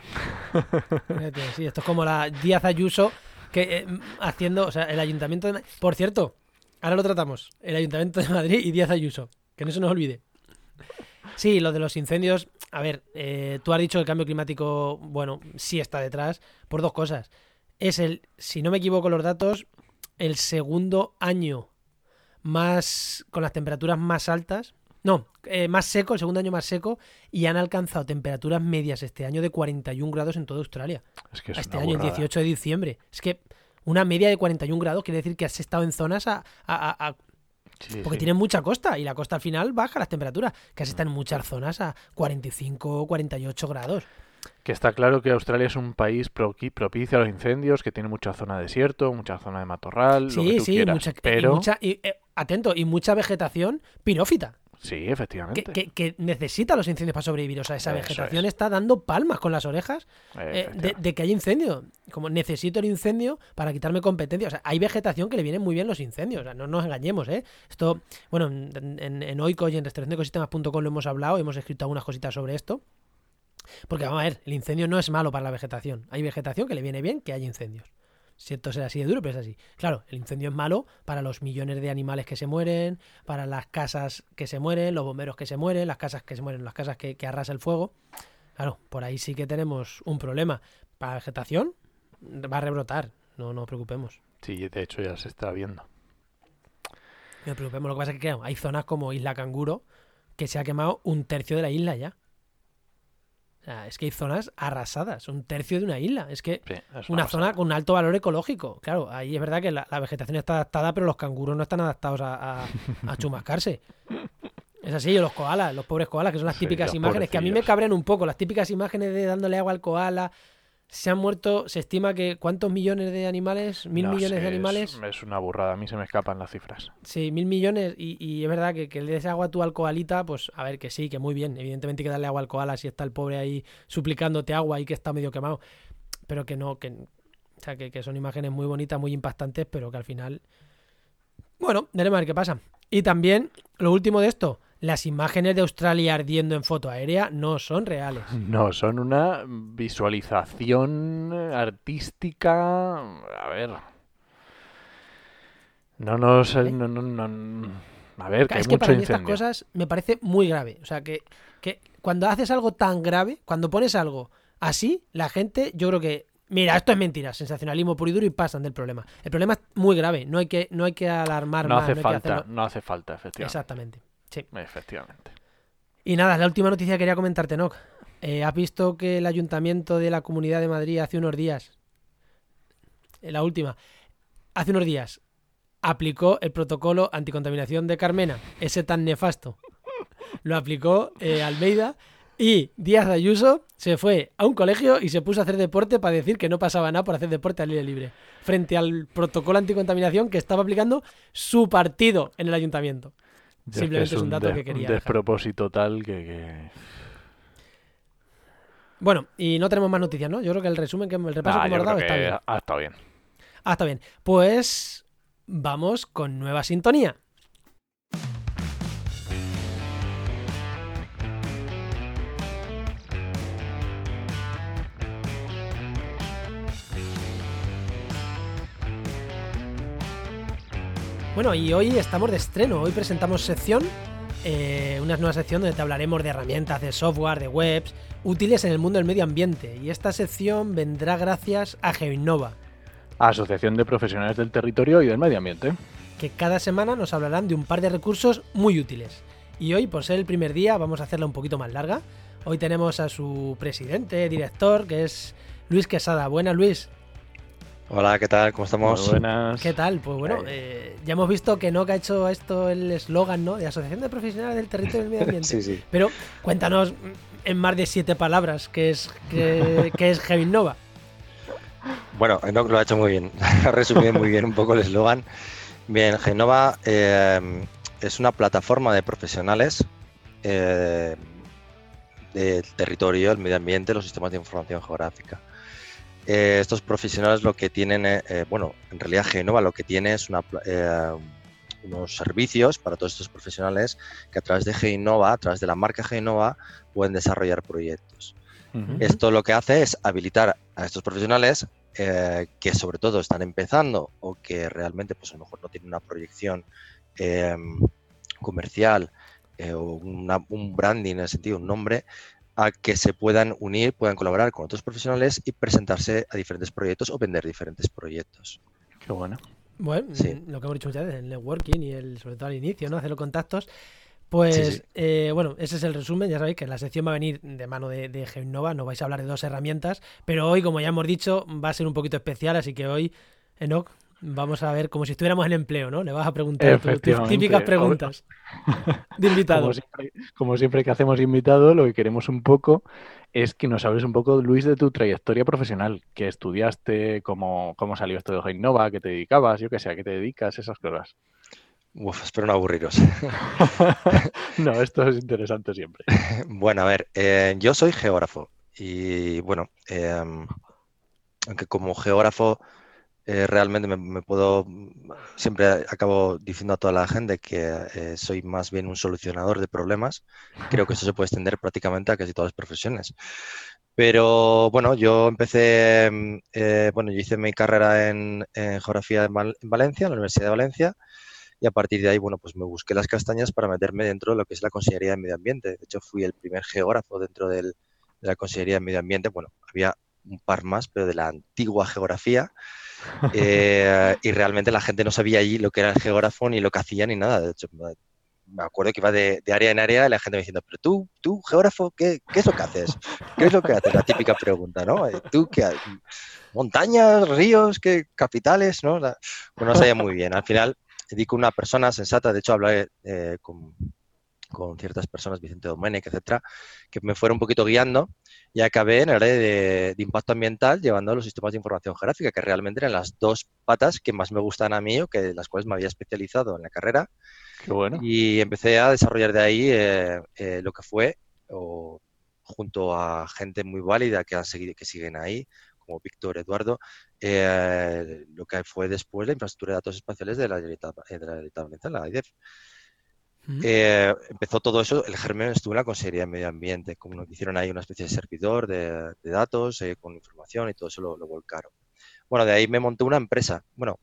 C: sí, esto es como la Díaz Ayuso que eh, haciendo, o sea, el ayuntamiento de Ma- Por cierto, ahora lo tratamos. El ayuntamiento de Madrid y Díaz Ayuso. Que no se nos olvide. Sí, lo de los incendios. A ver, eh, tú has dicho que el cambio climático, bueno, sí está detrás por dos cosas. Es el, si no me equivoco los datos, el segundo año más con las temperaturas más altas. No, eh, más seco, el segundo año más seco, y han alcanzado temperaturas medias este año de 41 grados en toda Australia.
A: Es que es
C: este
A: una
C: año, el
A: burrada.
C: 18 de diciembre. Es que una media de 41 grados quiere decir que has estado en zonas a, a- a- a-
A: Sí,
C: porque
A: sí.
C: tienen mucha costa y la costa al final baja las temperaturas, que has estado en muchas zonas a 45 o 48 grados.
A: Que está claro que Australia es un país propicio a los incendios, que tiene mucha zona de desierto, mucha zona de matorral, lo que
C: Sí,
A: tú
C: sí,
A: quieras.
C: mucha, y
A: pero
C: mucha- y, eh, atento, y mucha vegetación pirófita,
A: sí, efectivamente.
C: que- que necesita los incendios para sobrevivir. O sea, esa vegetación
A: es.
C: está dando palmas con las orejas eh, de, que hay incendio. Como necesito el incendio para quitarme competencia. O sea, hay vegetación que le vienen muy bien los incendios. O sea, no nos engañemos, ¿eh? Esto, bueno, en, en, en Oico y en restauracionecosistemas.com lo hemos hablado, hemos escrito algunas cositas sobre esto. Porque vamos a ver, el incendio no es malo para la vegetación. Hay vegetación que le viene bien que haya incendios. Siento ser así de duro, pero es así. Claro, el incendio es malo para los millones de animales que se mueren, para las casas que se mueren, los bomberos que se mueren, las casas que se mueren, las casas que, que arrasa el fuego. Claro, por ahí sí que tenemos un problema. Para la vegetación va a rebrotar, no nos preocupemos.
A: Sí, de hecho ya se está viendo.
C: No nos preocupemos. Lo que pasa es que claro, hay zonas como Isla Canguro que se ha quemado un tercio de la isla ya. Es que hay zonas arrasadas, un tercio de una isla. Es que
A: Sí, es
C: una zona con un alto valor ecológico. Claro, ahí es verdad que la, la vegetación está adaptada, pero los canguros no están adaptados a, a- a chumascarse. Es así, o los koalas, los pobres koalas, que son las típicas imágenes que a mí me cabrean un poco. Las típicas imágenes de dándole agua al koala. Se han muerto, se estima que ¿cuántos millones de animales? ¿Mil
A: No
C: millones de
A: es-
C: animales?
A: Es, una burrada, a mí se me escapan las cifras.
C: Sí, mil millones. Y, y es verdad que, que le des agua tú al koalita, pues a ver que sí, que muy bien. Evidentemente hay que darle agua al koala si está el pobre ahí suplicándote agua y que está medio quemado. Pero que no, que, o sea, que, que son imágenes muy bonitas, muy impactantes, pero que al final. Bueno, veremos a ver qué pasa. Y también, lo último de esto, las imágenes de Australia ardiendo en foto aérea no son reales.
A: No, son una visualización artística. A ver. No nos.
C: ¿Eh?
A: No, no, no- a ver, que hay
C: es que
A: mucho
C: para mí estas cosas me parece muy grave. O sea, que, que cuando haces algo tan grave, cuando pones algo así, la gente, yo creo que, mira, esto es mentira, sensacionalismo puro y duro y pasan del problema. El problema es muy grave, no hay que, no hay que alarmar
A: No
C: más.
A: hace
C: no hay
A: falta,
C: hacerlo-
A: no hace falta, efectivamente.
C: Exactamente. Sí.
A: Efectivamente.
C: Y nada, la última noticia que quería comentarte, Noc. Eh, ¿Has visto que el ayuntamiento de la Comunidad de Madrid hace unos días, eh, la última, hace unos días, aplicó el protocolo anticontaminación de Carmena, ese tan nefasto? Lo aplicó eh, Almeida y Díaz Ayuso se fue a un colegio y se puso a hacer deporte para decir que no pasaba nada por hacer deporte al aire libre, frente al protocolo anticontaminación que estaba aplicando su partido en el ayuntamiento.
A: Ya
C: Simplemente es un dato que quería
A: Un
C: dejar.
A: despropósito tal que. que-
C: Bueno, y no tenemos más noticias, ¿no? Yo creo que el resumen, que el repaso
A: Ah,
C: que hemos dado está bien.
A: ha estado bien.
C: Ah, está bien. Pues vamos con nueva sintonía. Bueno, y hoy estamos de estreno. Hoy presentamos sección, eh, una nueva sección donde te hablaremos de herramientas, de software, de webs, útiles en el mundo del medio ambiente. Y esta sección vendrá gracias a Geoinnova,
A: Asociación de Profesionales del Territorio y del Medio Ambiente.
C: que cada semana nos hablarán de un par de recursos muy útiles. Y hoy, por ser el primer día, vamos a hacerla un poquito más larga. Hoy tenemos a su presidente, director, que es Luis Quesada. Buenas, Luis.
D: Hola, ¿qué tal? ¿Cómo estamos?
A: Muy buenas.
C: ¿Qué tal? Pues bueno, eh, ya hemos visto que Noca ha hecho esto el eslogan, ¿no? De Asociación de Profesionales del Territorio y del Medio Ambiente.
D: Sí, sí.
C: Pero cuéntanos en más de siete palabras qué es, qué, qué es Geoinnova.
D: Bueno, Enoch lo ha hecho muy bien. Ha resumido muy bien un poco el eslogan. Bien, Genova eh, es una plataforma de profesionales eh, del territorio, el medio ambiente, los sistemas de información geográfica. Eh, estos profesionales lo que tienen, eh, eh, bueno, en realidad Genova lo que tiene es una, eh, unos servicios para todos estos profesionales que a través de Genova, a través de la marca Genova, pueden desarrollar proyectos. Esto lo que hace es habilitar a estos profesionales que sobre todo están empezando o que realmente pues a lo mejor no tienen una proyección comercial o una- un branding en el sentido, un nombre, a que se puedan unir, puedan colaborar con otros profesionales y presentarse a diferentes proyectos o vender diferentes proyectos.
A: Qué bueno.
C: Bueno,
D: Sí.
C: mm, lo que hemos dicho muchas veces, el networking y el, sobre todo al inicio, ¿no? Hacer los contactos. Pues eh, bueno, ese es el resumen. Ya sabéis que la sección va a venir de mano de, de Genova. No vais a hablar de dos herramientas, pero hoy, como ya hemos dicho, va a ser un poquito especial. Así que hoy, Enoch, vamos a ver como si estuviéramos en empleo, ¿no? Le vas a preguntar tus típicas preguntas de invitado.
A: Como siempre, que hacemos invitado, lo que queremos un poco es que nos hables un poco, Luis, de tu trayectoria profesional, que estudiaste, cómo, cómo salió esto de Genova, qué te dedicabas, yo qué sé, a qué te dedicas, esas cosas.
D: Uf, espero no aburriros.
A: no, esto es interesante siempre.
D: bueno, a ver, eh, yo soy geógrafo y bueno, em, aunque como geógrafo eh, realmente me, puedo, siempre acabo diciendo a toda la gente que eh, soy más bien un solucionador de problemas. Creo que eso se puede extender prácticamente a casi todas las profesiones. Pero bueno, yo empecé, em, bueno, yo hice mi carrera en, geografía en, Valencia, en la Universidad de Valencia y a partir de ahí, bueno, pues me busqué las castañas para meterme dentro de lo que es la Consellería de Medio Ambiente. De hecho, fui el primer geógrafo dentro de la Consellería de Medio Ambiente. Bueno, había un par más, pero de la antigua geografía. Eh, y realmente la gente no sabía allí lo que era el geógrafo, ni lo que hacía, ni nada. De hecho, me acuerdo que iba de, área en área y la gente me diciendo, pero tú, tú, geógrafo, ¿qué, ¿qué, es lo que haces? ¿Qué es lo que haces? La típica pregunta, ¿no? Eh, ¿Tú qué montañas, ríos, qué capitales, ¿no? bueno, no sabía muy bien. Al final dedico una persona sensata, de hecho hablé eh, con, ciertas personas, Vicente Domenech, etcétera, que me fueron un poquito guiando y acabé en el área de, impacto ambiental llevando los sistemas de información geográfica, que realmente eran las dos patas que más me gustan a mí o que las cuales me había especializado en la carrera.
A: Qué bueno.
D: Y empecé a desarrollar de ahí eh, eh, lo que fue, junto a gente muy válida que, han seguido, que siguen ahí, como Víctor Eduardo, eh, lo que fue después la infraestructura de datos espaciales de la Generalitat de la IDEF. Eh, empezó todo eso, el germen estuvo en la Consejería de Medio Ambiente, como nos hicieron ahí una especie de servidor de, datos eh, con información y todo eso lo, lo, volcaron. Bueno, de ahí me monté una empresa. Bueno,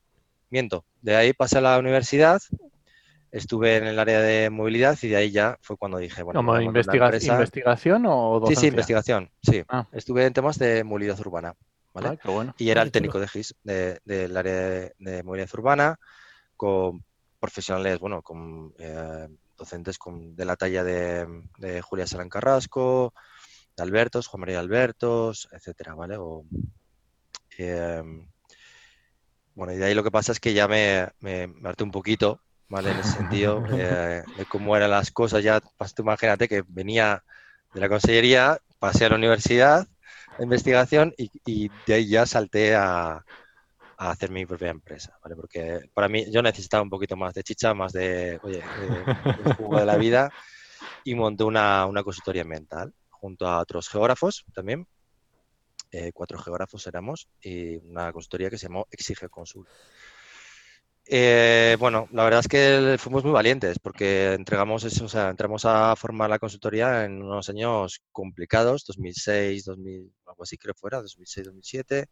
D: miento, de ahí pasé a la universidad, estuve en el área de movilidad y de ahí ya fue cuando dije, bueno,
A: ¿Como investigación o docencia?
D: Sí, sí, investigación, sí. Ah. Estuve en temas de movilidad urbana. ¿vale? Y era el técnico de GIS del área de, movilidad urbana, con profesionales, bueno, con eh, docentes con, de la talla de, Julia Salán Carrasco, de Albertos, Juan María Albertos, etcétera, ¿vale? Em, bueno, y de ahí lo que pasa es que ya me, me, harté un poquito, ¿vale? En ese sentido, eh, de cómo eran las cosas. Ya, pues, imagínate que venía de la consellería, pasé a la universidad investigación y, de ahí ya salté a, hacer mi propia empresa, ¿vale? Porque para mí yo necesitaba un poquito más de chicha, más de, oye, de, jugo de la vida y monté una, consultoría ambiental junto a otros geógrafos también, eh, cuatro geógrafos éramos, y una consultoría que se llamó Exige Consul. Eh, bueno, la verdad es que fuimos muy valientes porque entregamos eso, o sea, entramos a formar la consultoría en unos años complicados, 2006, 2000, algo así creo fuera, 2006, 2007.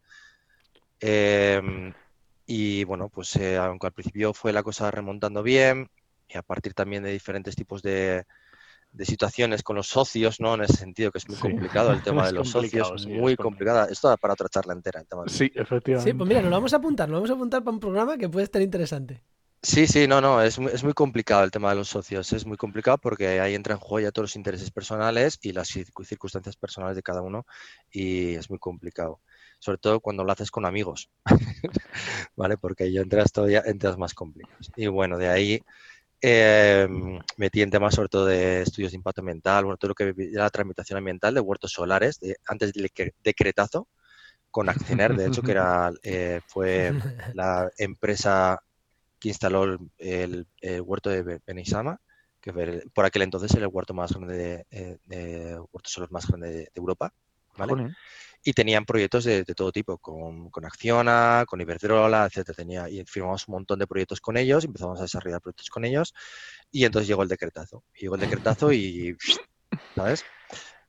D: Em, y bueno, pues eh, aunque al principio fue la cosa remontando bien y a partir también de diferentes tipos de, de situaciones con los socios, ¿no? En ese sentido, que es muy complicado el tema de los socios, muy complicada. Esto para otra charla entera. El tema
A: sí, efectivamente.
C: Sí, pues mira, nos lo vamos a apuntar, nos vamos a apuntar para un programa que puede estar interesante.
D: Sí, sí, no, no, es, es muy complicado el tema de los socios, es muy complicado porque ahí entran en juego ya todos los intereses personales y las circunstancias personales de cada uno y es muy complicado, sobre todo cuando lo haces con amigos, ¿vale? Porque ahí entras todavía, entras más complicados. Y bueno, de ahí eh, metí en temas sobre todo de estudios de impacto ambiental, bueno, todo lo que era la tramitación ambiental de huertos solares, de, antes del decretazo, con Accioner, de hecho, que era, eh, fue la empresa que instaló el, huerto de Benisama, que por aquel entonces era el huerto más grande de, eh, de huertos solares más grande de, Europa. Y tenían proyectos de, todo tipo, con, con, Acciona, con Iberdrola, etcétera. Tenía, y firmamos un montón de proyectos con ellos, empezamos a desarrollar proyectos con ellos, y entonces llegó el decretazo. Llegó el decretazo y, ¿sabes?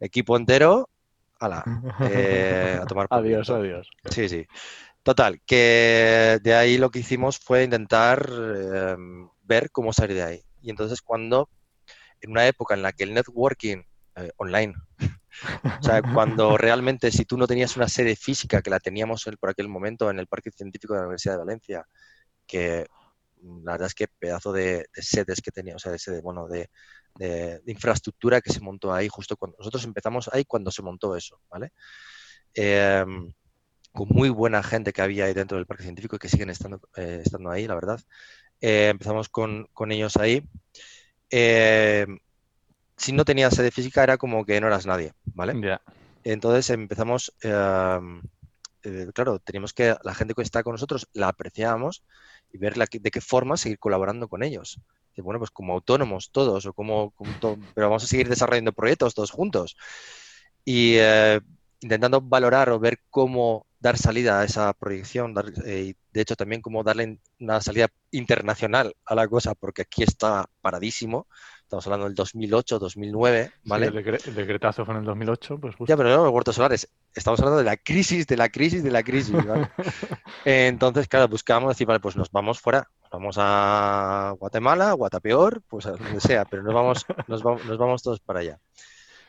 D: Equipo entero, ala, eh, a tomar
A: Adiós, adiós.
D: Sí, sí. Total, que de ahí lo que hicimos fue intentar em, ver cómo salir de ahí. Y entonces cuando, en una época en la que el networking eh, online o sea, cuando realmente si tú no tenías una sede física, que la teníamos por aquel momento en el Parque Científico de la Universidad de Valencia, que la verdad es que pedazo de, sedes que tenía, o sea, de sede, bueno, de, infraestructura que se montó ahí justo cuando nosotros empezamos ahí cuando se montó eso, ¿vale? Em, con muy buena gente que había ahí dentro del parque científico y que siguen estando, eh, estando ahí, la verdad. Eh, empezamos con, con, ellos ahí. Si no tenías sede física era como que no eras nadie, ¿vale? Entonces empezamos, em, eh, claro, teníamos que, la gente que está con nosotros la apreciábamos y ver de qué forma seguir colaborando con ellos. Y bueno, pues como autónomos todos, o como, pero vamos a seguir desarrollando proyectos todos juntos. Y eh, intentando valorar o ver cómo dar salida a esa proyección, eh, y de hecho también cómo darle una salida internacional a la cosa, porque aquí está paradísimo. Estamos hablando del 2008, 2009, ¿vale?
A: el, decretazo fue en el 2008, pues
D: Ya, pero no, los huertos solares. Estamos hablando de la crisis, de la crisis, de la crisis, ¿vale? Entonces, claro, buscábamos decir, vale, pues nos vamos fuera, vamos a Guatemala, Guatapeor, pues a donde sea, pero nos vamos, nos vamos, nos vamos todos para allá.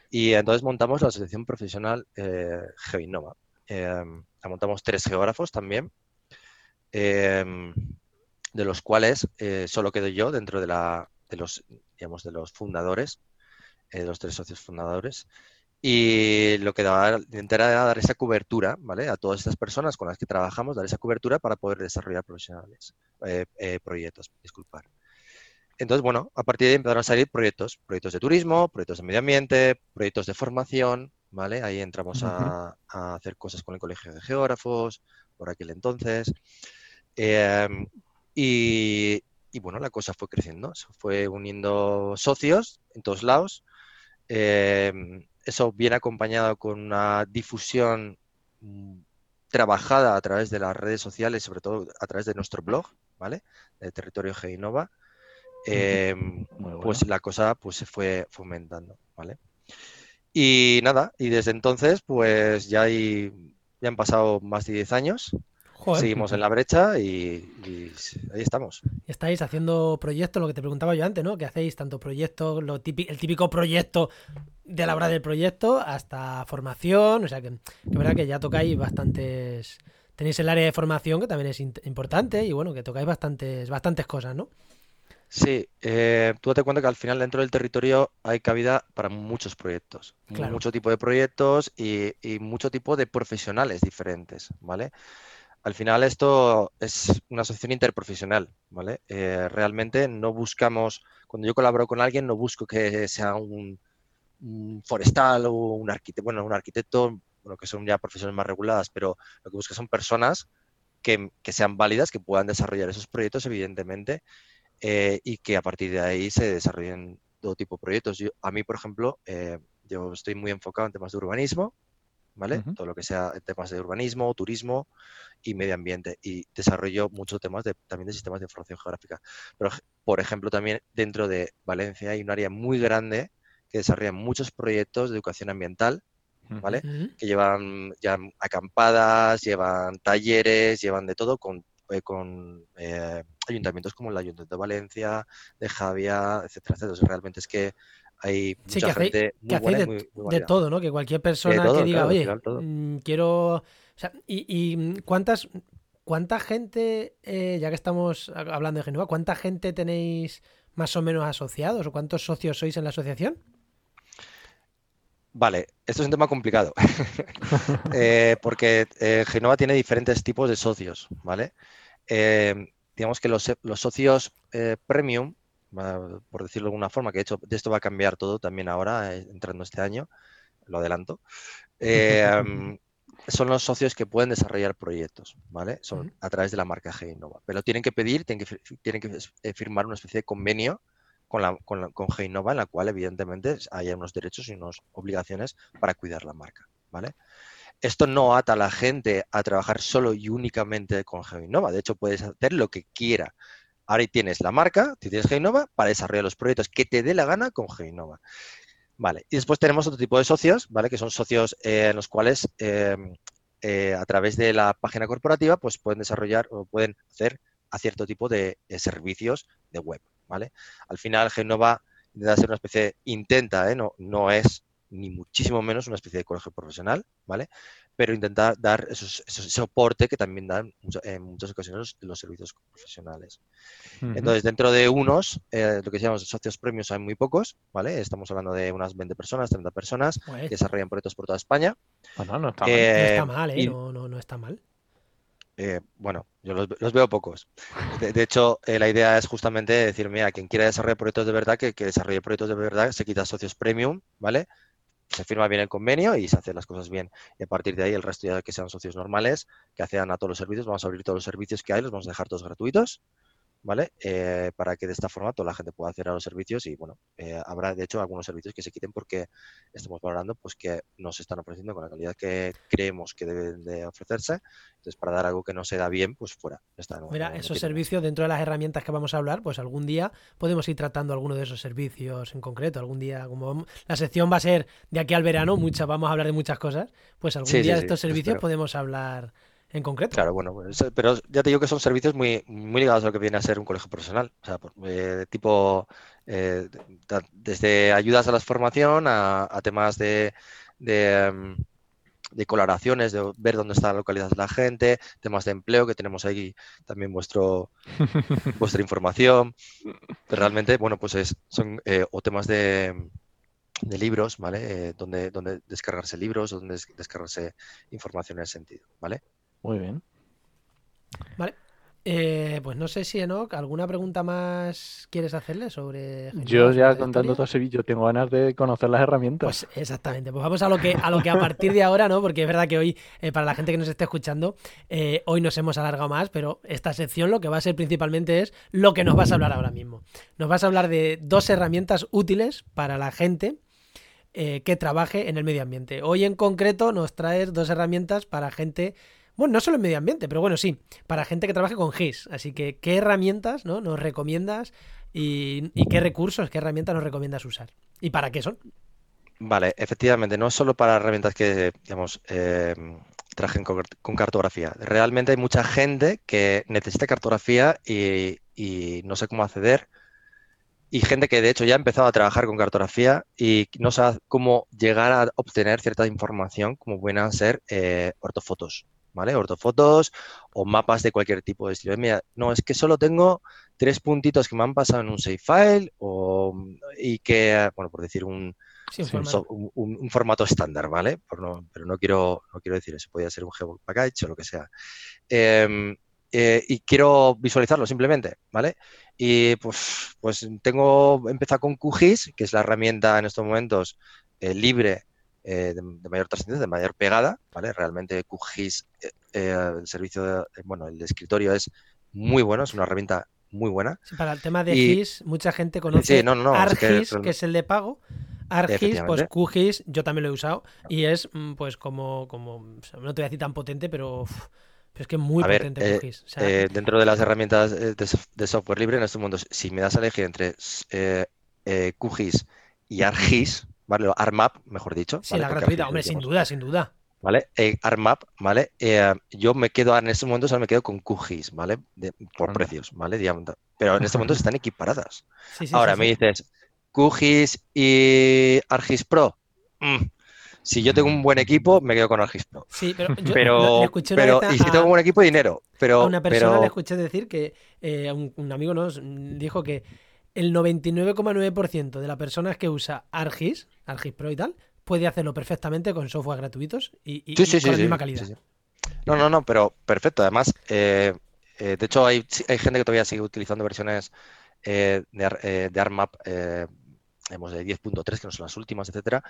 D: Y entonces montamos la Asociación Profesional eh, Geoinnova. La montamos tres geógrafos también, em, de los cuales eh, solo quedo yo dentro de, la, de, los, digamos, de los fundadores, eh, de los tres socios fundadores. Y lo que daba, era dar esa cobertura, ¿vale? A todas estas personas con las que trabajamos, dar esa cobertura para poder desarrollar profesionales, eh, eh, proyectos, disculpar. Entonces, bueno, a partir de ahí empezaron a salir proyectos, proyectos de turismo, proyectos de medio ambiente, proyectos de formación, ¿vale? Ahí entramos a, hacer cosas con el Colegio de Geógrafos, por aquel entonces. Em, y, y, bueno, la cosa fue creciendo, se fue uniendo socios en todos lados. Eh, eso viene acompañado con una difusión mm, trabajada a través de las redes sociales, sobre todo a través de nuestro blog, ¿vale? De Territorio Geinova. Em, pues la cosa pues se fue fomentando, ¿vale? Y nada, y desde entonces pues ya, hay, ya han pasado más de 10 años Seguimos en la brecha y, ahí estamos.
C: Estáis haciendo proyectos, lo que te preguntaba yo antes, ¿no? Que hacéis tanto proyectos, lo típico, el típico proyecto de la hora del proyecto hasta formación, o sea que, que verdad que ya tocáis bastantes... Tenéis el área de formación que también es importante y bueno, que tocáis bastantes, bastantes cosas, ¿no?
D: Sí, eh, tú te cuenta que al final dentro del territorio hay cabida para muchos proyectos, mucho tipo de proyectos y, y mucho tipo de profesionales diferentes, ¿vale? Al final esto es una asociación interprofesional, ¿vale? Eh, realmente no buscamos, cuando yo colaboro con alguien, no busco que sea un, forestal o un arquitecto, bueno, un arquitecto, bueno, que son ya profesiones más reguladas, pero lo que busco son personas que, sean válidas, que puedan desarrollar esos proyectos, evidentemente, eh, y que a partir de ahí se desarrollen todo tipo de proyectos. a mí, por ejemplo, eh, yo estoy muy enfocado en temas de urbanismo, ¿vale? Todo lo que sea temas de urbanismo, turismo y medio ambiente. Y desarrollo muchos temas de, también de sistemas de información geográfica. Pero, por ejemplo, también dentro de Valencia hay un área muy grande que desarrolla muchos proyectos de educación ambiental, ¿vale? Que llevan ya acampadas, llevan talleres, llevan de todo con, eh, con eh, ayuntamientos como el Ayuntamiento de Valencia, de Javia, etcétera, etcétera. realmente es que hay mucha gente muy buena
C: de, de, todo, ¿no? Que cualquier persona que diga, oye, mm, quiero... y, cuántas, cuánta gente, eh, ya que estamos hablando de Genova, ¿cuánta gente tenéis más o menos asociados o cuántos socios sois en la asociación?
D: Vale, esto es un tema complicado, eh, porque eh, Genova tiene diferentes tipos de socios, ¿vale? digamos que los, los socios premium por decirlo de alguna forma, que de hecho de esto va a cambiar todo también ahora, eh, entrando este año, lo adelanto. Eh, son los socios que pueden desarrollar proyectos, ¿vale? Son a través de la marca G-Innova. Pero tienen que pedir, tienen que, tienen que eh, firmar una especie de convenio con, la, con, con G-Innova en la cual evidentemente hay unos derechos y unas obligaciones para cuidar la marca, ¿vale? Esto no ata a la gente a trabajar solo y únicamente con G-Innova. De hecho, puedes hacer lo que quiera. Ahora tienes la marca, tienes Geinova para desarrollar los proyectos que te dé la gana con Geinova. Vale, y después tenemos otro tipo de socios, ¿vale? Que son socios eh, en los cuales em, eh, a través de la página corporativa pues pueden desarrollar o pueden hacer a cierto tipo de, servicios de web, ¿vale? Al final Genova intenta ser una especie, intenta, ¿eh? no, no es ni muchísimo menos una especie de colegio profesional, ¿vale? pero intentar dar esos, ese soporte que también dan en muchas ocasiones los servicios profesionales. Entonces, dentro de unos, eh, lo que llamamos socios premios hay muy pocos, ¿vale? Estamos hablando de unas 20 personas, 30 personas que desarrollan proyectos por toda España.
A: Bueno, no está
C: mal. no está mal, ¿eh? no, no, no está mal.
D: Eh, bueno, yo los, veo pocos. De, hecho, eh, la idea es justamente decir, mira, quien quiera desarrollar proyectos de verdad, que, que desarrolle proyectos de verdad, se quita socios premium, ¿vale? Se firma bien el convenio y se hacen las cosas bien. Y a partir de ahí, el resto ya que sean socios normales, que accedan a todos los servicios, vamos a abrir todos los servicios que hay, los vamos a dejar todos gratuitos ¿vale? Eh, para que de esta forma toda la gente pueda acceder a los servicios y, bueno, eh, habrá de hecho algunos servicios que se quiten porque estamos valorando pues que no se están ofreciendo con la calidad que creemos que deben de ofrecerse. Entonces, para dar algo que no se da bien, pues fuera.
C: Mira, esos servicios dentro de las herramientas que vamos a hablar, pues algún día podemos ir tratando alguno de esos servicios en concreto. Algún día, como la sección va a ser de aquí al verano, muchas, vamos a hablar de muchas cosas, pues algún día de estos servicios podemos hablar en concreto.
D: Claro, bueno, pues, pero ya te digo que son servicios muy, muy ligados a lo que viene a ser un colegio profesional. O sea, eh, tipo, eh, desde ayudas a la formación a, temas de, em, de, coloraciones, de ver dónde está de la gente, temas de empleo, que tenemos ahí también vuestro, vuestra información. realmente, bueno, pues es, son eh, o temas de, de libros, ¿vale? donde, donde descargarse libros, donde descargarse información en ese sentido, ¿vale?
A: Muy bien.
C: Vale. Eh, pues no sé si Enoch, ¿alguna pregunta más quieres hacerle sobre?
A: Yo ya contando todo ese vídeo tengo ganas de conocer las herramientas.
C: Pues exactamente, pues vamos a lo que a lo que a partir de ahora, ¿no? Porque es verdad que hoy, eh, para la gente que nos esté escuchando, eh, hoy nos hemos alargado más, pero esta sección lo que va a ser principalmente es lo que nos vas a hablar ahora mismo. Nos vas a hablar de dos herramientas útiles para la gente que trabaje en el medio ambiente. Hoy en concreto nos traes dos herramientas para gente bueno, no solo en medio ambiente, pero bueno, sí, para gente que trabaje con GIS. Así que, ¿qué herramientas ¿no? nos recomiendas y, qué recursos, qué herramientas nos recomiendas usar? ¿Y para qué son?
D: Vale, efectivamente, no solo para herramientas que, digamos, eh, trajen con, cartografía. Realmente hay mucha gente que necesita cartografía y, no sé cómo acceder. Y gente que de hecho ya ha empezado a trabajar con cartografía y no sabe cómo llegar a obtener cierta información como pueden ser eh, ortofotos. ¿Vale? Ortofotos o mapas de cualquier tipo de estilo. Mira, no, es que solo tengo tres puntitos que me han pasado en un save file o, y que, bueno, por decir un, un, formato. estándar, ¿vale? pero no quiero, no quiero decir eso, podría ser un Geo package o lo que sea. Em, eh, y quiero visualizarlo simplemente, ¿vale? Y pues, pues tengo, empezado con QGIS, que es la herramienta en estos momentos eh, libre eh, de, mayor trascendencia, de mayor pegada, ¿vale? Realmente QGIS, eh, eh, el servicio, bueno, el escritorio es muy bueno, es una herramienta muy buena.
C: para el tema de GIS, mucha gente conoce ArcGIS, que, es el de pago. ArcGIS, pues QGIS, yo también lo he usado y es mm, pues como, como no te voy a decir tan potente, pero... es que es muy potente QGIS.
D: dentro de las herramientas de, software libre en estos momentos, si me das a elegir entre QGIS y ArcGIS, ¿vale? ARMAP, mejor dicho.
C: Sí, la gratuita, hombre, sin duda, sin duda.
D: ¿Vale? Eh, ARMAP, ¿vale? Eh, yo me quedo, en este momento solo me quedo con QGIS, ¿vale? por precios, ¿vale? Pero en este momento están equiparadas. Ahora me dices, QGIS y ARGIS Pro. Mm, si yo tengo un buen equipo, me quedo con ARGIS Pro.
C: Sí, pero, yo escuché pero
D: y si tengo un buen equipo, dinero. Pero,
C: a una persona le escuché decir que eh, un, un, amigo nos dijo que el 99,9% de las personas que usa ArcGIS, ArcGIS Pro y tal, puede hacerlo perfectamente con software gratuitos y, con la misma calidad.
D: No, no, no, pero perfecto. Además, eh, eh, de hecho, hay, hay, gente que todavía sigue utilizando versiones eh, de, de ARMAP de 10.3, que no son las últimas, etcétera,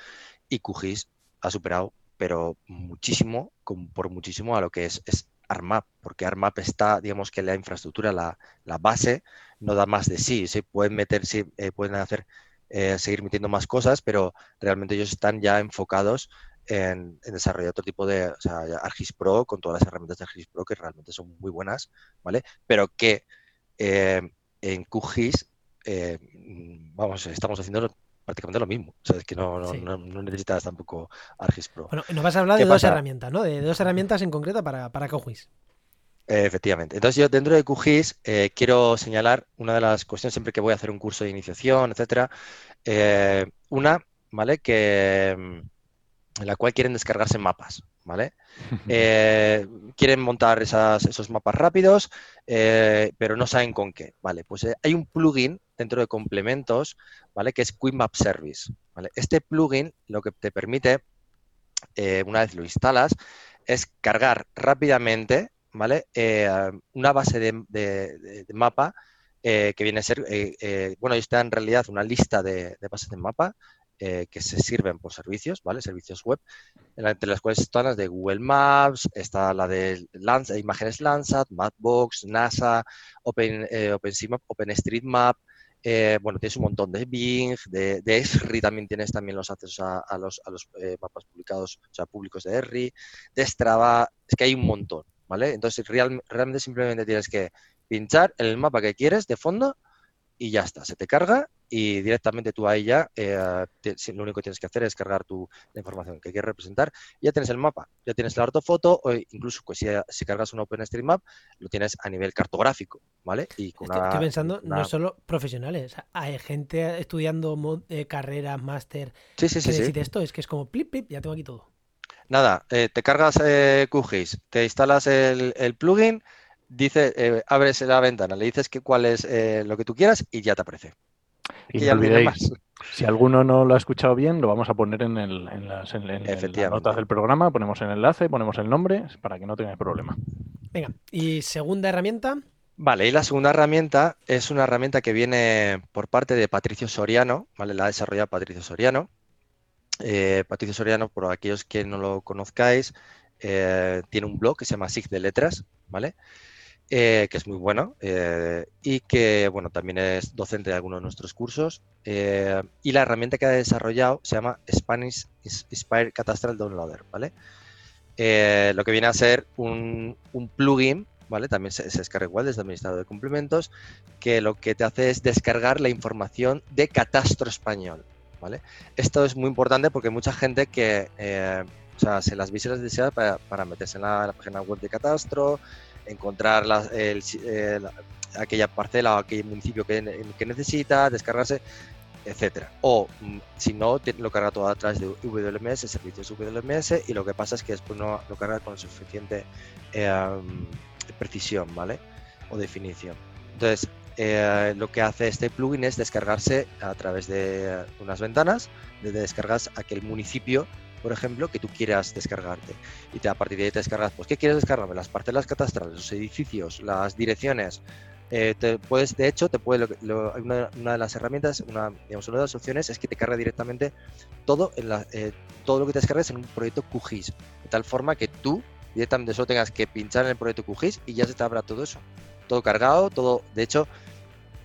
D: y QGIS ha superado, pero muchísimo, por muchísimo a lo que es, es ARMAP, porque ARMAP está, digamos que la infraestructura, la, la base, no da más de sí. Se pueden meter, eh, pueden hacer, eh, seguir metiendo más cosas, pero realmente ellos están ya enfocados en, desarrollar otro tipo de, o sea, ArcGIS Pro con todas las herramientas de ArcGIS Pro que realmente son muy buenas, ¿vale? Pero que eh, en QGIS, vamos, estamos haciendo prácticamente lo mismo. O sea, es que no, necesitas tampoco ArcGIS Pro.
C: Bueno, nos vas a hablar de dos herramientas, ¿no? De dos herramientas en concreto para, para QGIS
D: efectivamente. Entonces yo dentro de QGIS eh, quiero señalar una de las cuestiones siempre que voy a hacer un curso de iniciación, etcétera. Eh, una, ¿vale? Que mm, en la cual quieren descargarse mapas, ¿vale? Eh, quieren montar esos mapas rápidos, pero no saben con qué, ¿vale? Pues hay un plugin dentro de complementos, ¿vale? Que es Quick Map Service, ¿vale? Este plugin lo que te permite, una vez lo instalas, es cargar rápidamente, ¿vale? una base de, mapa que viene a ser, bueno, está en realidad una lista de, de bases de mapa eh, que se sirven por servicios, ¿vale? Servicios web, entre las cuales están las de Google Maps, está la de Imágenes Landsat, Mapbox, NASA, Open, eh, OpenStreetMap, OpenStreetMap, eh, bueno, tienes un montón de Bing, de, de Esri también tienes también los accesos a, los, mapas publicados, o sea, públicos de Esri, de Strava, es que hay un montón, ¿vale? Entonces, realmente simplemente tienes que pinchar en el mapa que quieres de fondo y ya está, se te carga y directamente tú ahí ya eh, lo único que tienes que hacer es cargar tu, la información que quieres representar ya tienes el mapa, ya tienes la ortofoto o incluso pues, si, si, cargas un OpenStreetMap lo tienes a nivel cartográfico, ¿vale?
C: Y con estoy, pensando, no solo profesionales, hay gente estudiando eh, carreras, máster,
D: sí, sí, sí,
C: que esto, es que es como plip, plip, ya tengo aquí todo.
D: Nada, eh, te cargas eh, QGIS, te instalas el, el plugin, dice, eh, abres la ventana, le dices que cuál es eh, lo que tú quieras y ya te aparece.
A: Y no olvidéis, si alguno no lo ha escuchado bien, lo vamos a poner en, el, en, las, notas del programa, ponemos el enlace, ponemos el nombre, para que no tengáis problema.
C: Venga, y segunda herramienta.
D: Vale, y la segunda herramienta es una herramienta que viene por parte de Patricio Soriano, ¿vale? La ha desarrollado Patricio Soriano. Eh, Patricio Soriano, por aquellos que no lo conozcáis, tiene un blog que se llama SIG de Letras, ¿vale? Eh, que es muy bueno eh, y que bueno también es docente de algunos de nuestros cursos eh, y la herramienta que ha desarrollado se llama Spanish Inspire Catastral Downloader vale lo que viene a ser un, plugin vale también se, descarga igual desde el administrador de complementos que lo que te hace es descargar la información de catastro español esto es muy importante porque hay mucha gente que o sea, se las visitas desea para, para meterse en la página web de catastro encontrar eh, aquella parcela o aquel municipio que, necesita, descargarse, etcétera. O mm, si no, lo carga todo a través de WMS, servicios WMS, y lo que pasa es que después no lo carga con suficiente em, precisión, ¿vale? O definición. Entonces, eh, lo que hace este plugin es descargarse a través de unas ventanas, de descargas aquel municipio por ejemplo, que tú quieras descargarte. Y te, a partir de ahí te descargas, pues, ¿qué quieres descargarme? Las parcelas catastrales, los edificios, las direcciones. Eh, te puedes, de hecho, te puede, una, de las herramientas, una, digamos, una de las opciones es que te cargue directamente todo, en la, eh, todo lo que te descargues en un proyecto QGIS, de tal forma que tú directamente solo tengas que pinchar en el proyecto QGIS y ya se te abra todo eso. Todo cargado, todo, de hecho,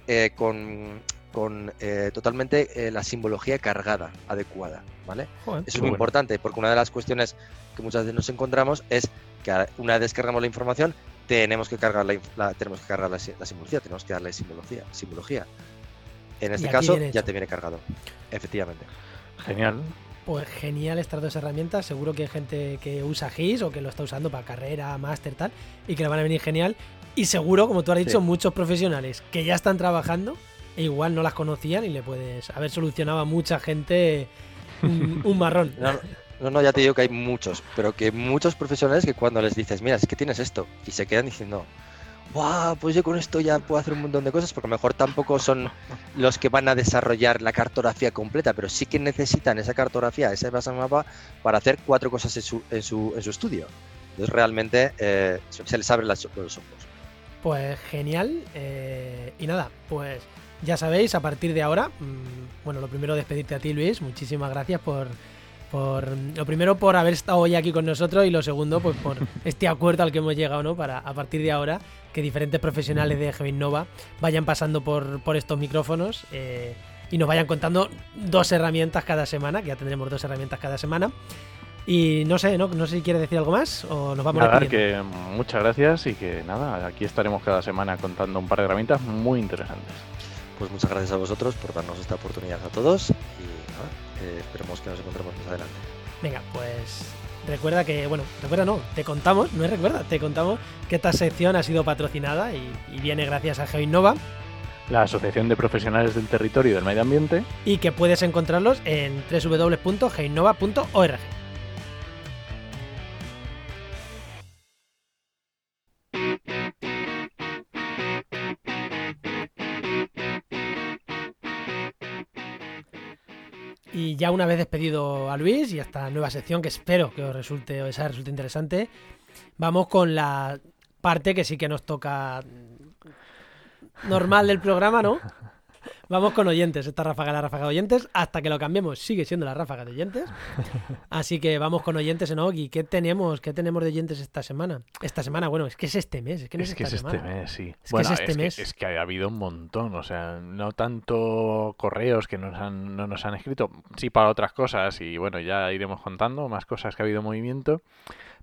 D: eh, con con eh, totalmente eh, la simbología cargada, adecuada, ¿vale? Eso es muy importante porque una de las cuestiones que muchas veces nos encontramos es que una vez descargamos la información tenemos que cargar la, tenemos que cargar la, simbología, tenemos que darle simbología, simbología. En este caso ya te viene cargado, efectivamente.
A: Genial.
C: Pues genial estas dos herramientas. Seguro que hay gente que usa GIS o que lo está usando para carrera, máster, tal, y que le van a venir genial. Y seguro, como tú has dicho, muchos profesionales que ya están trabajando e igual no las conocían y le puedes haber solucionado a mucha gente un, marrón.
D: No, no, ya te digo que hay muchos, pero que muchos profesionales que cuando les dices, mira, es que tienes esto, y se quedan diciendo, ¡Wow! Pues yo con esto ya puedo hacer un montón de cosas, porque a lo mejor tampoco son los que van a desarrollar la cartografía completa, pero sí que necesitan esa cartografía, ese base mapa, para hacer cuatro cosas en su, en su, en su estudio. Entonces realmente eh, se les abren los ojos.
C: Pues genial. Eh, y nada, pues ya sabéis, a partir de ahora, mm, bueno, lo primero despedirte a ti Luis, muchísimas gracias por, por lo primero por haber estado hoy aquí con nosotros y lo segundo pues por este acuerdo al que hemos llegado, ¿no? Para a partir de ahora que diferentes profesionales de Gevin Nova vayan pasando por, por estos micrófonos eh, y nos vayan contando dos herramientas cada semana, que ya tendremos dos herramientas cada semana. Y no sé, no, no sé si quieres decir algo más o nos vamos
A: a que muchas gracias y que nada, aquí estaremos cada semana contando un par de herramientas muy interesantes
D: pues muchas gracias a vosotros por darnos esta oportunidad a todos y eh, esperemos que nos encontremos más adelante.
C: Venga, pues recuerda que, bueno, recuerda no, te contamos, no es recuerda, te contamos que esta sección ha sido patrocinada y, viene gracias a GeoInnova.
A: La Asociación de Profesionales del Territorio y del Medio Ambiente.
C: Y que puedes encontrarlos en www.geinnova.org. Y ya una vez despedido a Luis y esta nueva sección que espero que os resulte o esa resulte interesante, vamos con la parte que sí que nos toca normal del programa, ¿no? Vamos con oyentes. Esta ráfaga la ráfaga de oyentes. Hasta que lo cambiemos, sigue siendo la ráfaga de oyentes. Así que vamos con oyentes en Ogi. ¿Qué tenemos? ¿Qué tenemos de oyentes esta semana? Esta semana, bueno, es que es este mes. Es que, no es,
A: que es
C: esta
A: este
C: semana.
A: mes, sí.
C: Es
A: bueno,
C: que es este
A: es,
C: mes.
A: Que, es que ha habido un montón. O sea, no tanto correos que nos han, no nos han escrito. Sí, para otras cosas. Y bueno, ya iremos contando más cosas que ha habido movimiento.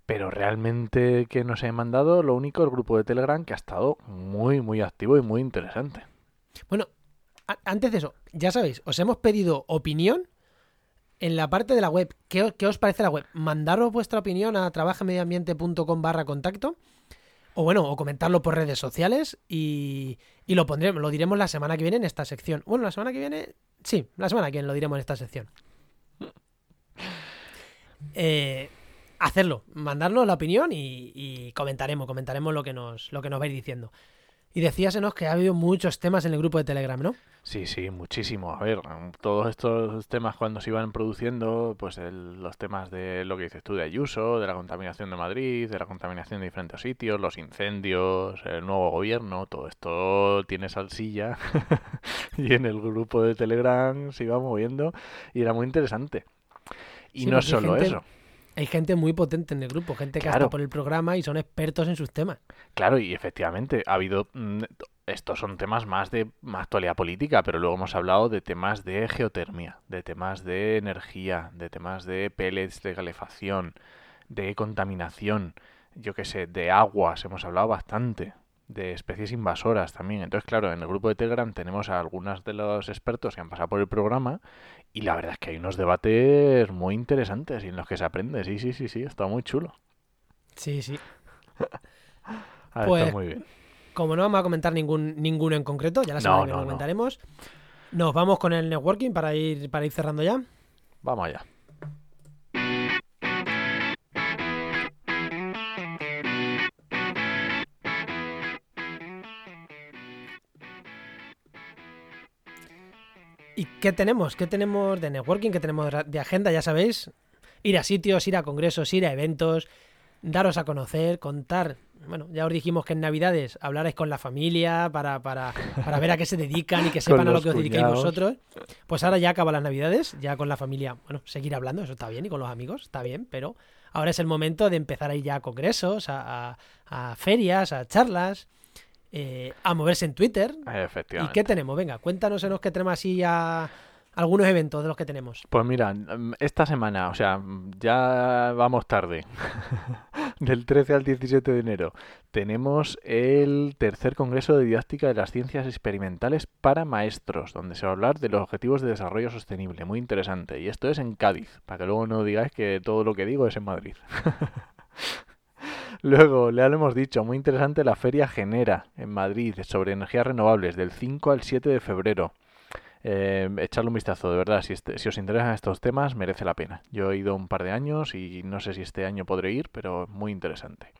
A: Pero realmente que nos he mandado, lo único, el grupo de Telegram que ha estado muy, muy activo y muy interesante.
C: Bueno, antes de eso, ya sabéis, os hemos pedido opinión en la parte de la web. ¿Qué, os parece la web? Mandaros vuestra opinión a trabajemedioambiente.com barra contacto. O bueno, o comentarlo por redes sociales y, y lo pondremos, lo diremos la semana que viene en esta sección. Bueno, la semana que viene, sí, la semana que viene lo diremos en esta sección. Eh, hacerlo, mandarnos la opinión y, y comentaremos, comentaremos lo que nos, lo que nos vais diciendo. Y decías, Enos, que ha habido muchos temas en el grupo de Telegram, ¿no?
A: Sí, sí, muchísimo. A ver, todos estos temas cuando se iban produciendo, pues el- los temas de lo que dices tú de Ayuso, de la contaminación de Madrid, de la contaminación de diferentes sitios, los incendios, el nuevo gobierno, todo esto tiene salsilla y en el grupo de Telegram se iba moviendo y era muy interesante. Y
C: Sí,
A: no solo
C: gente-
A: eso.
C: Hay gente muy potente en el grupo, gente que
A: Claro.
C: está por el programa y son expertos en sus temas.
A: Claro, y efectivamente ha habido mm, estos son temas más de más actualidad política, pero luego hemos hablado de temas de geotermia, de temas de energía, de temas de pellets de calefacción, de contaminación, yo qué sé, de aguas, hemos hablado bastante, de especies invasoras también. Entonces, claro, en el grupo de Telegram tenemos a algunos de los expertos que han pasado por el programa y la verdad es que hay unos debates muy interesantes y en los que se aprende. Sí, sí, sí, sí, está muy chulo.
C: Sí, sí.
A: Ah,
C: Pues,
A: está muy bien.
C: Como no vamos a comentar ningún, ninguno en concreto, ya la
A: No,
C: semana que
A: no,
C: lo
A: no.
C: comentaremos. Nos vamos con el networking para ir, para ir cerrando ya.
A: Vamos allá.
C: Qué tenemos? ¿Qué tenemos de networking? ¿Qué tenemos de agenda? Ya sabéis, ir a sitios, ir a congresos, ir a eventos, daros a conocer, contar. Bueno, ya os dijimos que en Navidades hablarais con la familia para, para, para ver a qué se dedican y que sepan a lo que os dedicáis
A: cuñados.
C: vosotros. Pues ahora ya acaban las Navidades, ya con la familia, bueno, seguir hablando, eso está bien, y con los amigos, está bien, pero ahora es el momento de empezar a ir ya a congresos, a, a- a ferias, a charlas, eh, a moverse en Twitter, ¿Y qué tenemos? Venga, cuéntanos en los que tenemos así ya algunos eventos de los que tenemos.
A: Pues mira, esta semana, o sea, ya vamos tarde. Del 13 al 17 de enero tenemos el tercer Congreso de Didáctica de las Ciencias Experimentales para Maestros, donde se va a hablar de los Objetivos de Desarrollo Sostenible. Muy interesante. Y esto es en Cádiz, para que luego no digáis que todo lo que digo es en Madrid. Luego, ya lo hemos dicho, muy interesante la Feria Genera en Madrid sobre energías renovables del 5 al 7 de febrero. Eh, echarle un vistazo, de verdad, si, este- si os interesan estos temas, merece la pena. Yo he ido un par de años y no sé si este año podré ir, pero muy interesante.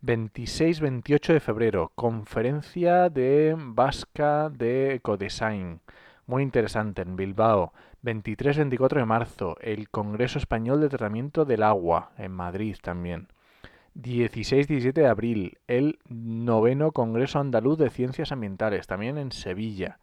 A: 26-28 de febrero, conferencia de Vasca de Ecodesign. Muy interesante en Bilbao. 23-24 de marzo, el Congreso Español de Tratamiento del Agua en Madrid también. 16-17 de abril, el noveno Congreso Andaluz de Ciencias Ambientales, también en Sevilla.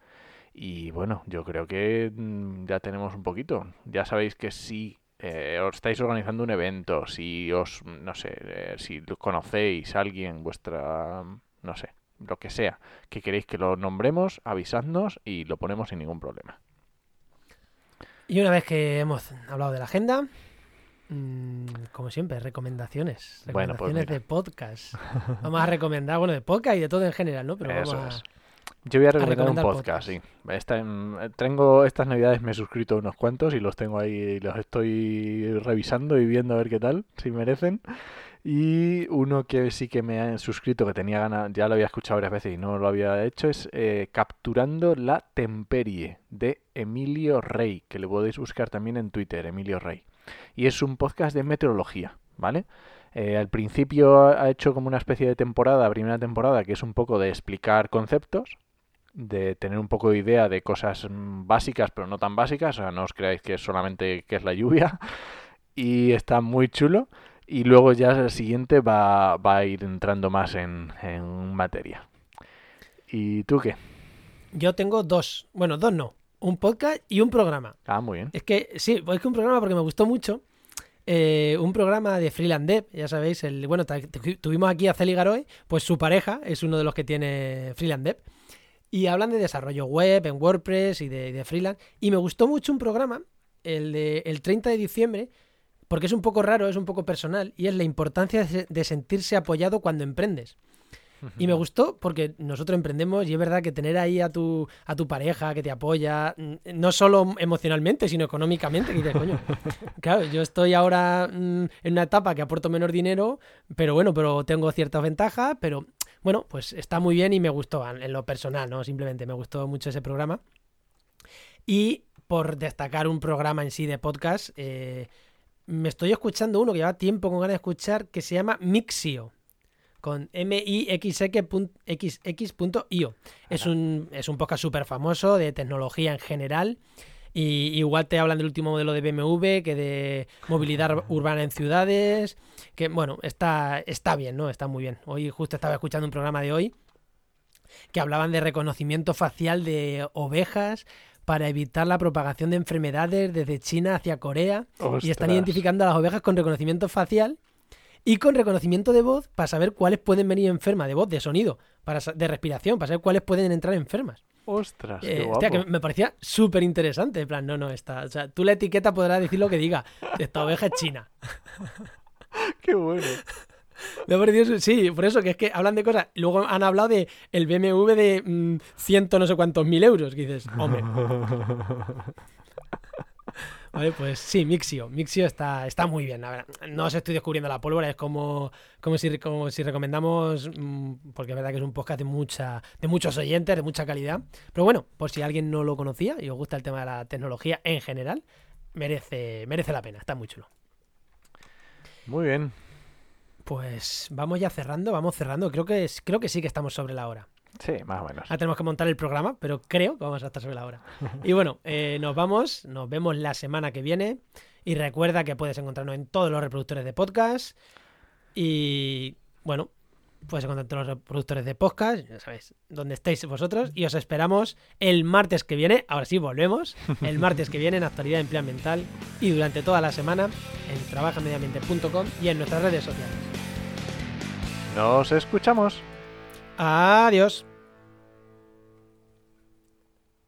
A: Y bueno, yo creo que mm, ya tenemos un poquito. Ya sabéis que si eh, os estáis organizando un evento, si os, no sé, eh, si conocéis a alguien, vuestra, no sé, lo que sea, que queréis que lo nombremos, avisadnos y lo ponemos sin ningún problema.
C: Y una vez que hemos hablado de la agenda, como siempre, recomendaciones.
A: Bueno, pues
C: Recomendaciones de podcast. Vamos a recomendar, bueno, de podcast y de todo en general, ¿no? Pero
A: Eso
C: vamos a-
A: es. Yo voy a recomendar un
C: recomendar
A: podcast,
C: podcast.
A: sí. Esta, mm, tengo estas navidades me he suscrito a unos cuantos y los tengo ahí, y los estoy revisando y viendo a ver qué tal, si merecen. Y uno que sí que me ha suscrito, que tenía ganas, ya lo había escuchado varias veces y no lo había hecho, es eh, Capturando la Temperie de Emilio Rey, que le podéis buscar también en Twitter, Emilio Rey. Y es un podcast de meteorología, ¿vale? Eh, al principio ha hecho como una especie de temporada, primera temporada, que es un poco de explicar conceptos. de tener un poco de idea de cosas mm, básicas, pero no tan básicas. O sea, no os creáis que es solamente que es la lluvia. Y está muy chulo. Y luego ya el siguiente va, va a ir entrando más en, en materia. ¿Y tú qué?
C: Yo tengo dos, bueno, dos no, un podcast y un programa.
A: Ah, muy bien.
C: Es que sí, es que un programa porque me gustó mucho. eh, un programa de Freeland Dev, ya sabéis, el, bueno, tuvimos aquí a Celi Garoy, pues su pareja es uno de los que tiene Freeland Dev. Y hablan de desarrollo web en WordPress y de, de freelance. Y me gustó mucho un programa, el de el 30 de diciembre, porque es un poco raro, es un poco personal, y es la importancia de sentirse apoyado cuando emprendes. Y me gustó porque nosotros emprendemos y es verdad que tener ahí a tu, a tu pareja que te apoya, mm, no solo emocionalmente, sino económicamente, que dices, coño, claro, yo estoy ahora mm, en una etapa que aporto menos dinero, pero bueno, pero tengo ciertas ventajas, pero bueno, pues está muy bien y me gustó en en lo personal, ¿no? Simplemente me gustó mucho ese programa. Y por destacar un programa en sí de podcast, eh, me estoy escuchando uno que lleva tiempo con ganas de escuchar que se llama Mixio con mixx.io. Es un, es un podcast súper famoso de tecnología en general. Y igual te hablan del último modelo de BMW, que de movilidad urbana en ciudades. Que bueno, está, está bien, ¿no? Está muy bien. Hoy justo estaba escuchando un programa de hoy que hablaban de reconocimiento facial de ovejas para evitar la propagación de enfermedades desde China hacia Corea. Y están identificando a las ovejas con reconocimiento facial y con reconocimiento de voz para saber cuáles pueden venir enfermas, de voz, de sonido, para, de respiración, para saber cuáles pueden entrar enfermas.
A: Ostras, qué
C: Eh, hostia, que
A: guapo.
C: me parecía súper interesante. En plan, no, no, está. O sea, tú la etiqueta podrás decir lo que diga. Esta oveja es china.
A: Qué bueno.
C: Me ha parecido su- sí, por eso que es que hablan de cosas. Luego han hablado de el BMW de mm, ciento no sé cuántos mil euros. Que dices, hombre. Vale, pues sí, Mixio. Mixio está, está muy bien. Ver, no os estoy descubriendo la pólvora, es como, como, si, como si recomendamos, mm, porque es verdad que es un podcast de, mucha, de muchos oyentes, de mucha calidad. Pero bueno, por si alguien no lo conocía y os gusta el tema de la tecnología en general, merece, merece la pena, está muy chulo.
A: Muy bien.
C: Pues vamos ya cerrando, vamos cerrando. Creo que, creo que sí que estamos sobre la hora.
A: Sí, más o menos.
C: Ahora tenemos que montar el programa, pero creo que vamos a estar sobre la hora. Y bueno, eh, nos vamos, nos vemos la semana que viene. Y recuerda que puedes encontrarnos en todos los reproductores de podcast. Y bueno, puedes encontrar en todos los reproductores de podcast, ya sabéis, donde estéis vosotros. Y os esperamos el martes que viene. Ahora sí, volvemos. El martes que viene en Actualidad Empleo Ambiental. Y durante toda la semana en trabajamediambiente.com y en nuestras redes sociales.
A: Nos escuchamos.
C: Adiós.